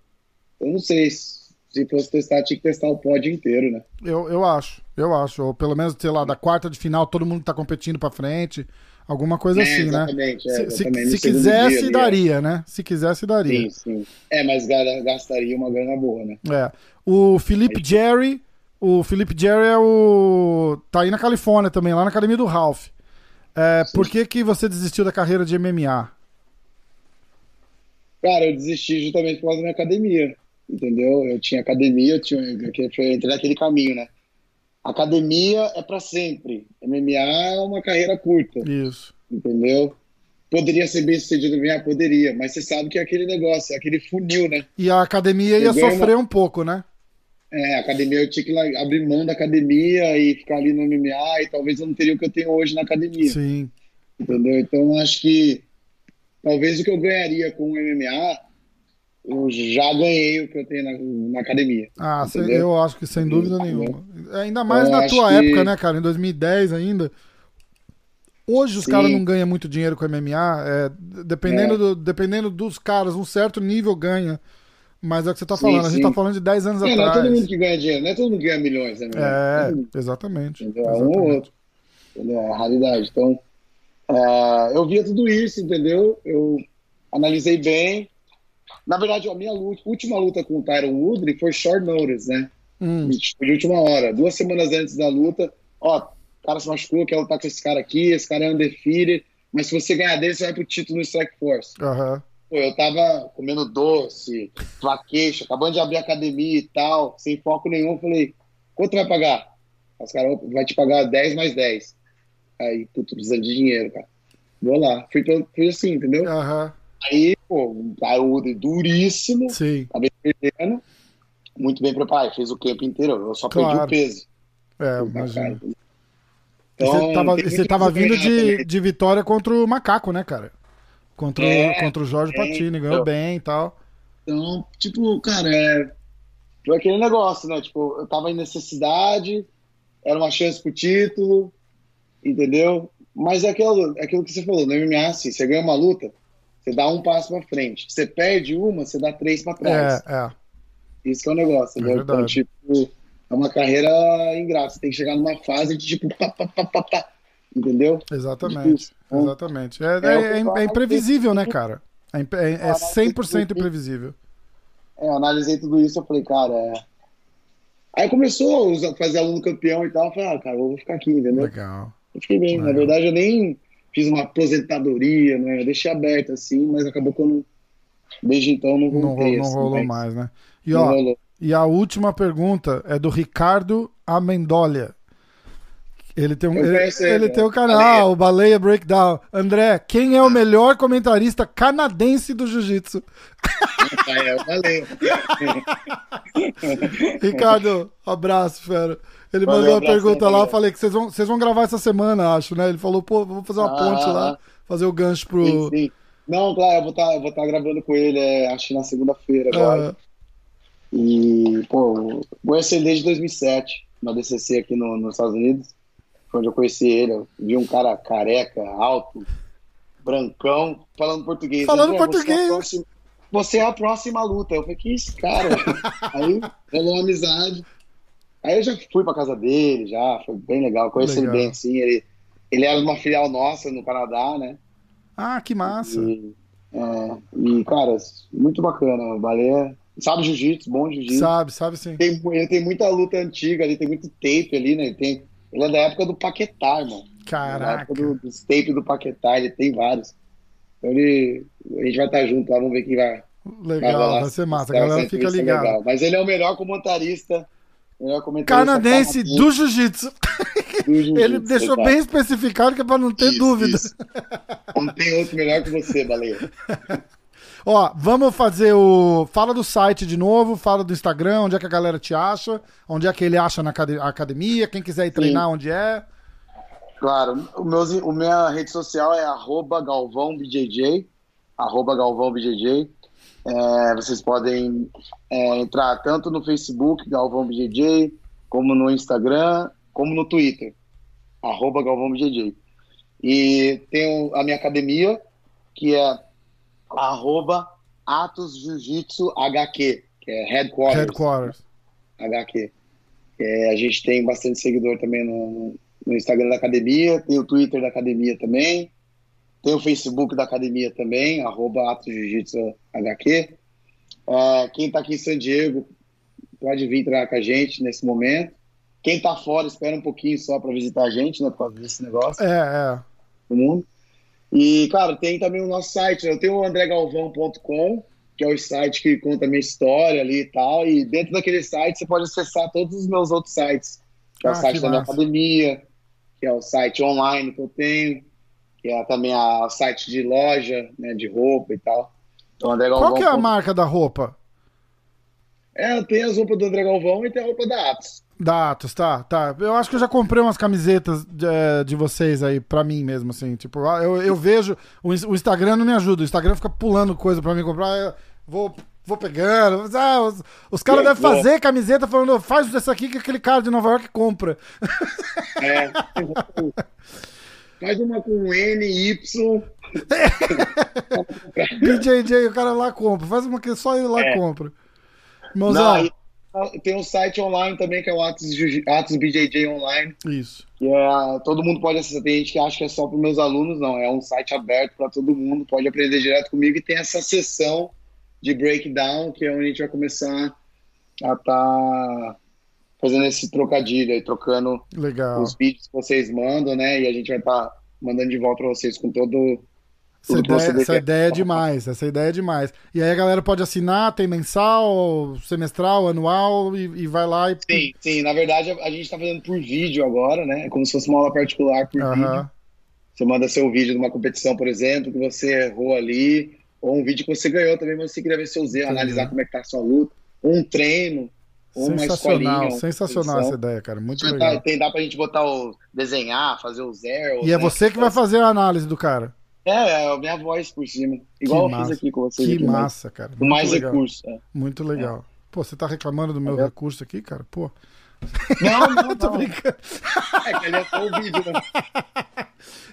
Eu não sei. Se se fosse testar, tinha que testar o pódio inteiro, né? Eu, eu acho, eu acho. Ou pelo menos, sei lá, da quarta de final, todo mundo tá competindo pra frente. Alguma coisa É, assim, né? exatamente, é, Se, se- exatamente. Se segundo quisesse, dia é. daria, né? Se quisesse, daria. Sim, sim. É, mas ga- gastaria uma grana boa, né? É. O Felipe Jerry, o Felipe Jerry é o. tá aí na Califórnia também, lá na academia do Ralph. É, por que, que você desistiu da carreira de MMA? Cara, eu desisti justamente por causa da minha academia, entendeu? Eu tinha academia, eu, tinha, eu entrei naquele caminho, né? Academia é pra sempre. MMA é uma carreira curta, Isso. entendeu? Poderia ser bem sucedido MMA? Poderia, mas você sabe que é aquele negócio, é aquele funil, né? E a academia ia sofrer um pouco, né? É, academia eu tinha que abrir mão da academia e ficar ali no MMA e talvez eu não teria o que eu tenho hoje na academia, Sim. entendeu? Então acho que talvez o que eu ganharia com o MMA, eu já ganhei o que eu tenho na, na academia. Ah, Entendeu? eu acho que sem dúvida nenhuma. Ainda mais Eu na tua que- época, né, cara? Em 2010 ainda. Hoje os caras não ganham muito dinheiro com MMA. é, dependendo, É. do- dependendo dos caras, um certo nível ganha. Mas é o que você tá Sim, falando. A gente sim. tá falando de 10 anos É, não é todo atrás. mundo que ganha dinheiro, não é todo mundo que ganha milhões, né? É, mundo, exatamente. entendeu? É um ou outro. Entendeu? É a realidade. Então, é, eu via tudo isso, entendeu? Eu analisei bem. Na verdade, a minha luta- última luta com o Tyron Woodley foi short notice, né? Hum, de última hora. Duas semanas antes da luta, ó, o cara se machucou, quer lutar com esse cara aqui, esse cara é undefeated, mas se você ganhar dele, você vai pro título no Strike Force. aham. Pô, eu tava comendo doce, vaqueixa, acabando de abrir academia e tal, sem foco nenhum. Eu falei, quanto vai pagar? Os caras vai te pagar 10 mais 10. Aí, puto, precisando de dinheiro, cara. Vou lá. Fui, fui assim, entendeu? Aham. Aí, pô, um Wood duríssimo, Sim. acabei perdendo. Muito bem preparado, fez o camp inteiro. Eu só perdi Claro. o peso. É, Puta, imagina. cara. E Então, você tava, você tava vindo ganhar de, de vitória contra o Macaco, né, cara? Contra, o- É, contra o Jorge é, Patini, ganhou então. bem e tal. Então, tipo, cara, é. Foi aquele negócio, né? Tipo, eu tava em necessidade, era uma chance pro título, entendeu? Mas é aquilo, é aquilo que você falou, no MMA, assim, você ganha uma luta, você dá um passo pra frente. Você perde uma, você dá três pra trás. É, é. Isso que é o negócio, É entendeu? Então, tipo, é uma carreira ingrata. Você tem que chegar numa fase de tipo, pá, pá, pá, pá, pá, entendeu? Exatamente. Difícil. Exatamente. É, É, é- é- é imprevisível, né, cara? É, é, é Ah, 100% mas- imprevisível. É, eu analisei tudo isso, eu falei, cara, é. Aí começou a fazer aluno campeão e tal, eu falei, ah, cara, eu vou ficar aqui, entendeu? Legal. Eu fiquei bem. Legal. Na verdade, eu nem fiz uma aposentadoria, né? Eu deixei aberto assim, mas acabou que eu não. Desde então não Não, voltei. ro- não assim, rolou mas mais, né? E, Não ó, e a última pergunta é do Ricardo Amendolia. Ele tem um, ele, ele, ele né? tem o canal, o Baleia Breakdown. André, quem é o melhor comentarista canadense do jiu-jitsu? Rafael, valeu. Ricardo, abraço, fera. Ele Valeu, mandou a pergunta lá, falei que vocês vão, vocês vão gravar essa semana, acho, né? Ele falou, pô, vamos fazer uma Ah, ponte lá, fazer o gancho pro. Sim, sim. Não, claro, eu vou estar vou tá gravando com ele, é, acho que na segunda-feira agora. E, pô, conheci ele desde 2007, na DCC aqui no, nos Estados Unidos. Onde eu conheci ele. Eu vi um cara careca, alto, brancão, falando português. Falando português. Você é, a próxima, você é a próxima luta. Eu falei, que isso, cara? Aí rolou uma amizade. Aí eu já fui pra casa dele, já, foi bem legal. Conheci Legal. ele bem, assim. Ele, ele era uma filial nossa no Canadá, né? ah, que massa. E, é, e, cara, muito bacana. O Baleia sabe jiu-jitsu, bom jiu-jitsu. Sabe, sabe sim. Tem, ele tem muita luta antiga ali, tem muito tape ali, né? Ele, tem, ele é da época do Paquetá, irmão. Da Caraca. época do, dos tape do Paquetá, ele tem vários. Então ele, a gente vai estar junto lá, vamos ver quem vai. Legal, rolar vai ser massa. A galera fica ligada. legal. Mas ele é o melhor comentarista. Melhor comentarista Canadense do jiu-jitsu. jiu-jitsu, Ele deixou exato. bem especificado que é pra não ter Isso, dúvida. isso. Não tem outro melhor que você, Baleia. Ó, vamos fazer o. Fala do site de novo, fala do Instagram, onde é que a galera te acha, onde é que ele acha na acad- academia, quem quiser ir treinar, onde é. Claro, o meu, o minha rede social é arroba galvãobjj, arroba galvãobjj. É, vocês podem é, entrar tanto no Facebook, galvãobjj, como no Instagram, como no Twitter, arroba galvãobjj. E tem a minha academia, que é arroba Atos Jiu-Jitsu HQ, que é Headquarters. Headquarters. HQ. É, a gente tem bastante seguidor também no, no Instagram da academia, tem o Twitter da academia também, tem o Facebook da academia também, arroba Atos Jiu-Jitsu HQ. É, quem está aqui em San Diego pode vir treinar com a gente nesse momento. Quem está fora, espera um pouquinho só para visitar a gente, né? Por causa desse negócio. É, é. Do mundo. E, claro, tem também o nosso site. Né? Eu tenho o andregalvão.com, que é o site que conta a minha história ali e tal. E dentro daquele site você pode acessar todos os meus outros sites. Que é o Ah, site que da minha academia, que é o site online que eu tenho, que é também o site de loja, né, de roupa e tal. Então, Qual que é a marca da roupa? É, tem as roupas do André Galvão e tem a roupa da Atos. Da Atos, tá, tá. Eu acho que eu já comprei umas camisetas de, eh, de vocês aí, pra mim mesmo, assim. Tipo, eu, eu vejo. O, o Instagram não me ajuda. O Instagram fica pulando coisa pra mim comprar. eu vou, vou pegando. Ah, os, os caras devem fazer camiseta falando, faz essa aqui que aquele cara de Nova York compra. É. Faz uma com N, Y. BJJ, o cara lá compra. Faz uma que só ele lá É. compra. Não, tem um site online também, que é o Atos, Atos BJJ Online. isso. que é, todo mundo pode acessar. Tem gente que acha que é só para meus alunos, não. É um site aberto para todo mundo, pode aprender direto comigo. E tem essa sessão de breakdown, que é onde a gente vai começar a estar fazendo esse trocadilho aí, trocando Legal. os vídeos que vocês mandam, né? E a gente vai estar mandando de volta para vocês com todo. Essa ideia, essa quer. ideia é demais, essa ideia é demais. E aí a galera pode assinar, tem mensal, semestral, anual, e, e vai lá e. Sim, sim. Na verdade, a a gente está fazendo por vídeo agora, né? É como se fosse uma aula particular por vídeo. Aham. Você manda seu vídeo de uma competição, por exemplo, que você errou ali, ou um vídeo que você ganhou também, mas você queria ver seus erros, Entendi. analisar como é que tá a sua luta, ou um treino, Sensacional, sensacional essa ideia, cara. Muito legal. tem, dá pra gente botar o. desenhar, fazer o zero. E é você que vai fazer a análise do cara. É, é a minha voz por cima. Igual eu massa. fiz aqui com vocês. Que aqui, mas massa, cara. Com mais legal. recursos. é. Muito legal. Pô, você tá reclamando do meu Valeu. recurso aqui, cara? Pô, Não, não, tô não. brincando. É que ali é só o vídeo, né?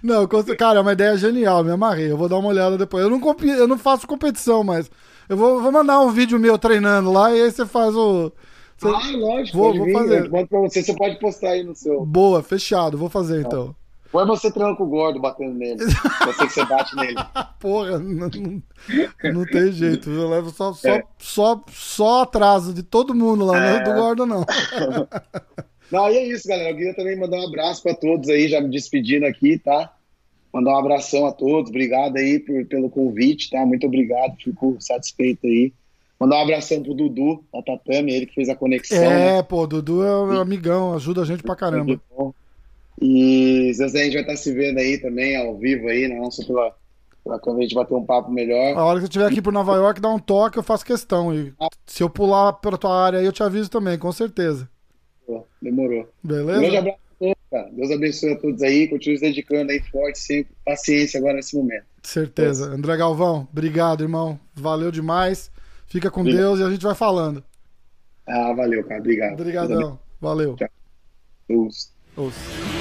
Não, cara, é uma ideia genial, me amarrei. Eu vou dar uma olhada depois. Eu não, compi- eu não faço competição, mas eu vou, vou mandar um vídeo meu treinando lá e aí você faz o. você- Ah, lógico. Vou- vou vir, fazer. Eu pra você, você pode postar aí no seu. Boa, fechado, vou fazer então. Ou é você com o gordo, batendo nele. Eu sei que você bate nele. Porra, não, não, não tem jeito. Eu levo só, só, É. só, só atraso de todo mundo lá, não é É. do Gordo, não. Não, e é isso, galera. Eu queria também mandar um abraço para todos aí, já me despedindo aqui, tá? Mandar um abração a todos. Obrigado aí por, pelo convite, tá? Muito obrigado, fico satisfeito aí. Mandar um abração pro Dudu, da Tatame, ele que fez a conexão. né? É, pô, Dudu é meu amigão, ajuda a gente pra caramba. Muito bom. E Zé, a gente vai estar se vendo aí também, ao vivo aí, né? Não só pela, pela câmera, a gente bater um papo melhor. A hora que você estiver aqui por Nova York, dá um toque, eu faço questão. E se eu pular pela tua área aí, eu te aviso também, com certeza. Demorou. Um grande Beleza? abraço a todos, cara. Deus abençoe a todos aí. Continue se dedicando aí forte, sempre. Paciência agora nesse momento. Certeza. André Galvão, obrigado, irmão. Valeu demais. Fica com Obrigado. Deus e a gente vai falando. Ah, valeu, cara. Obrigado. Obrigadão. Valeu. Deus. Ouça.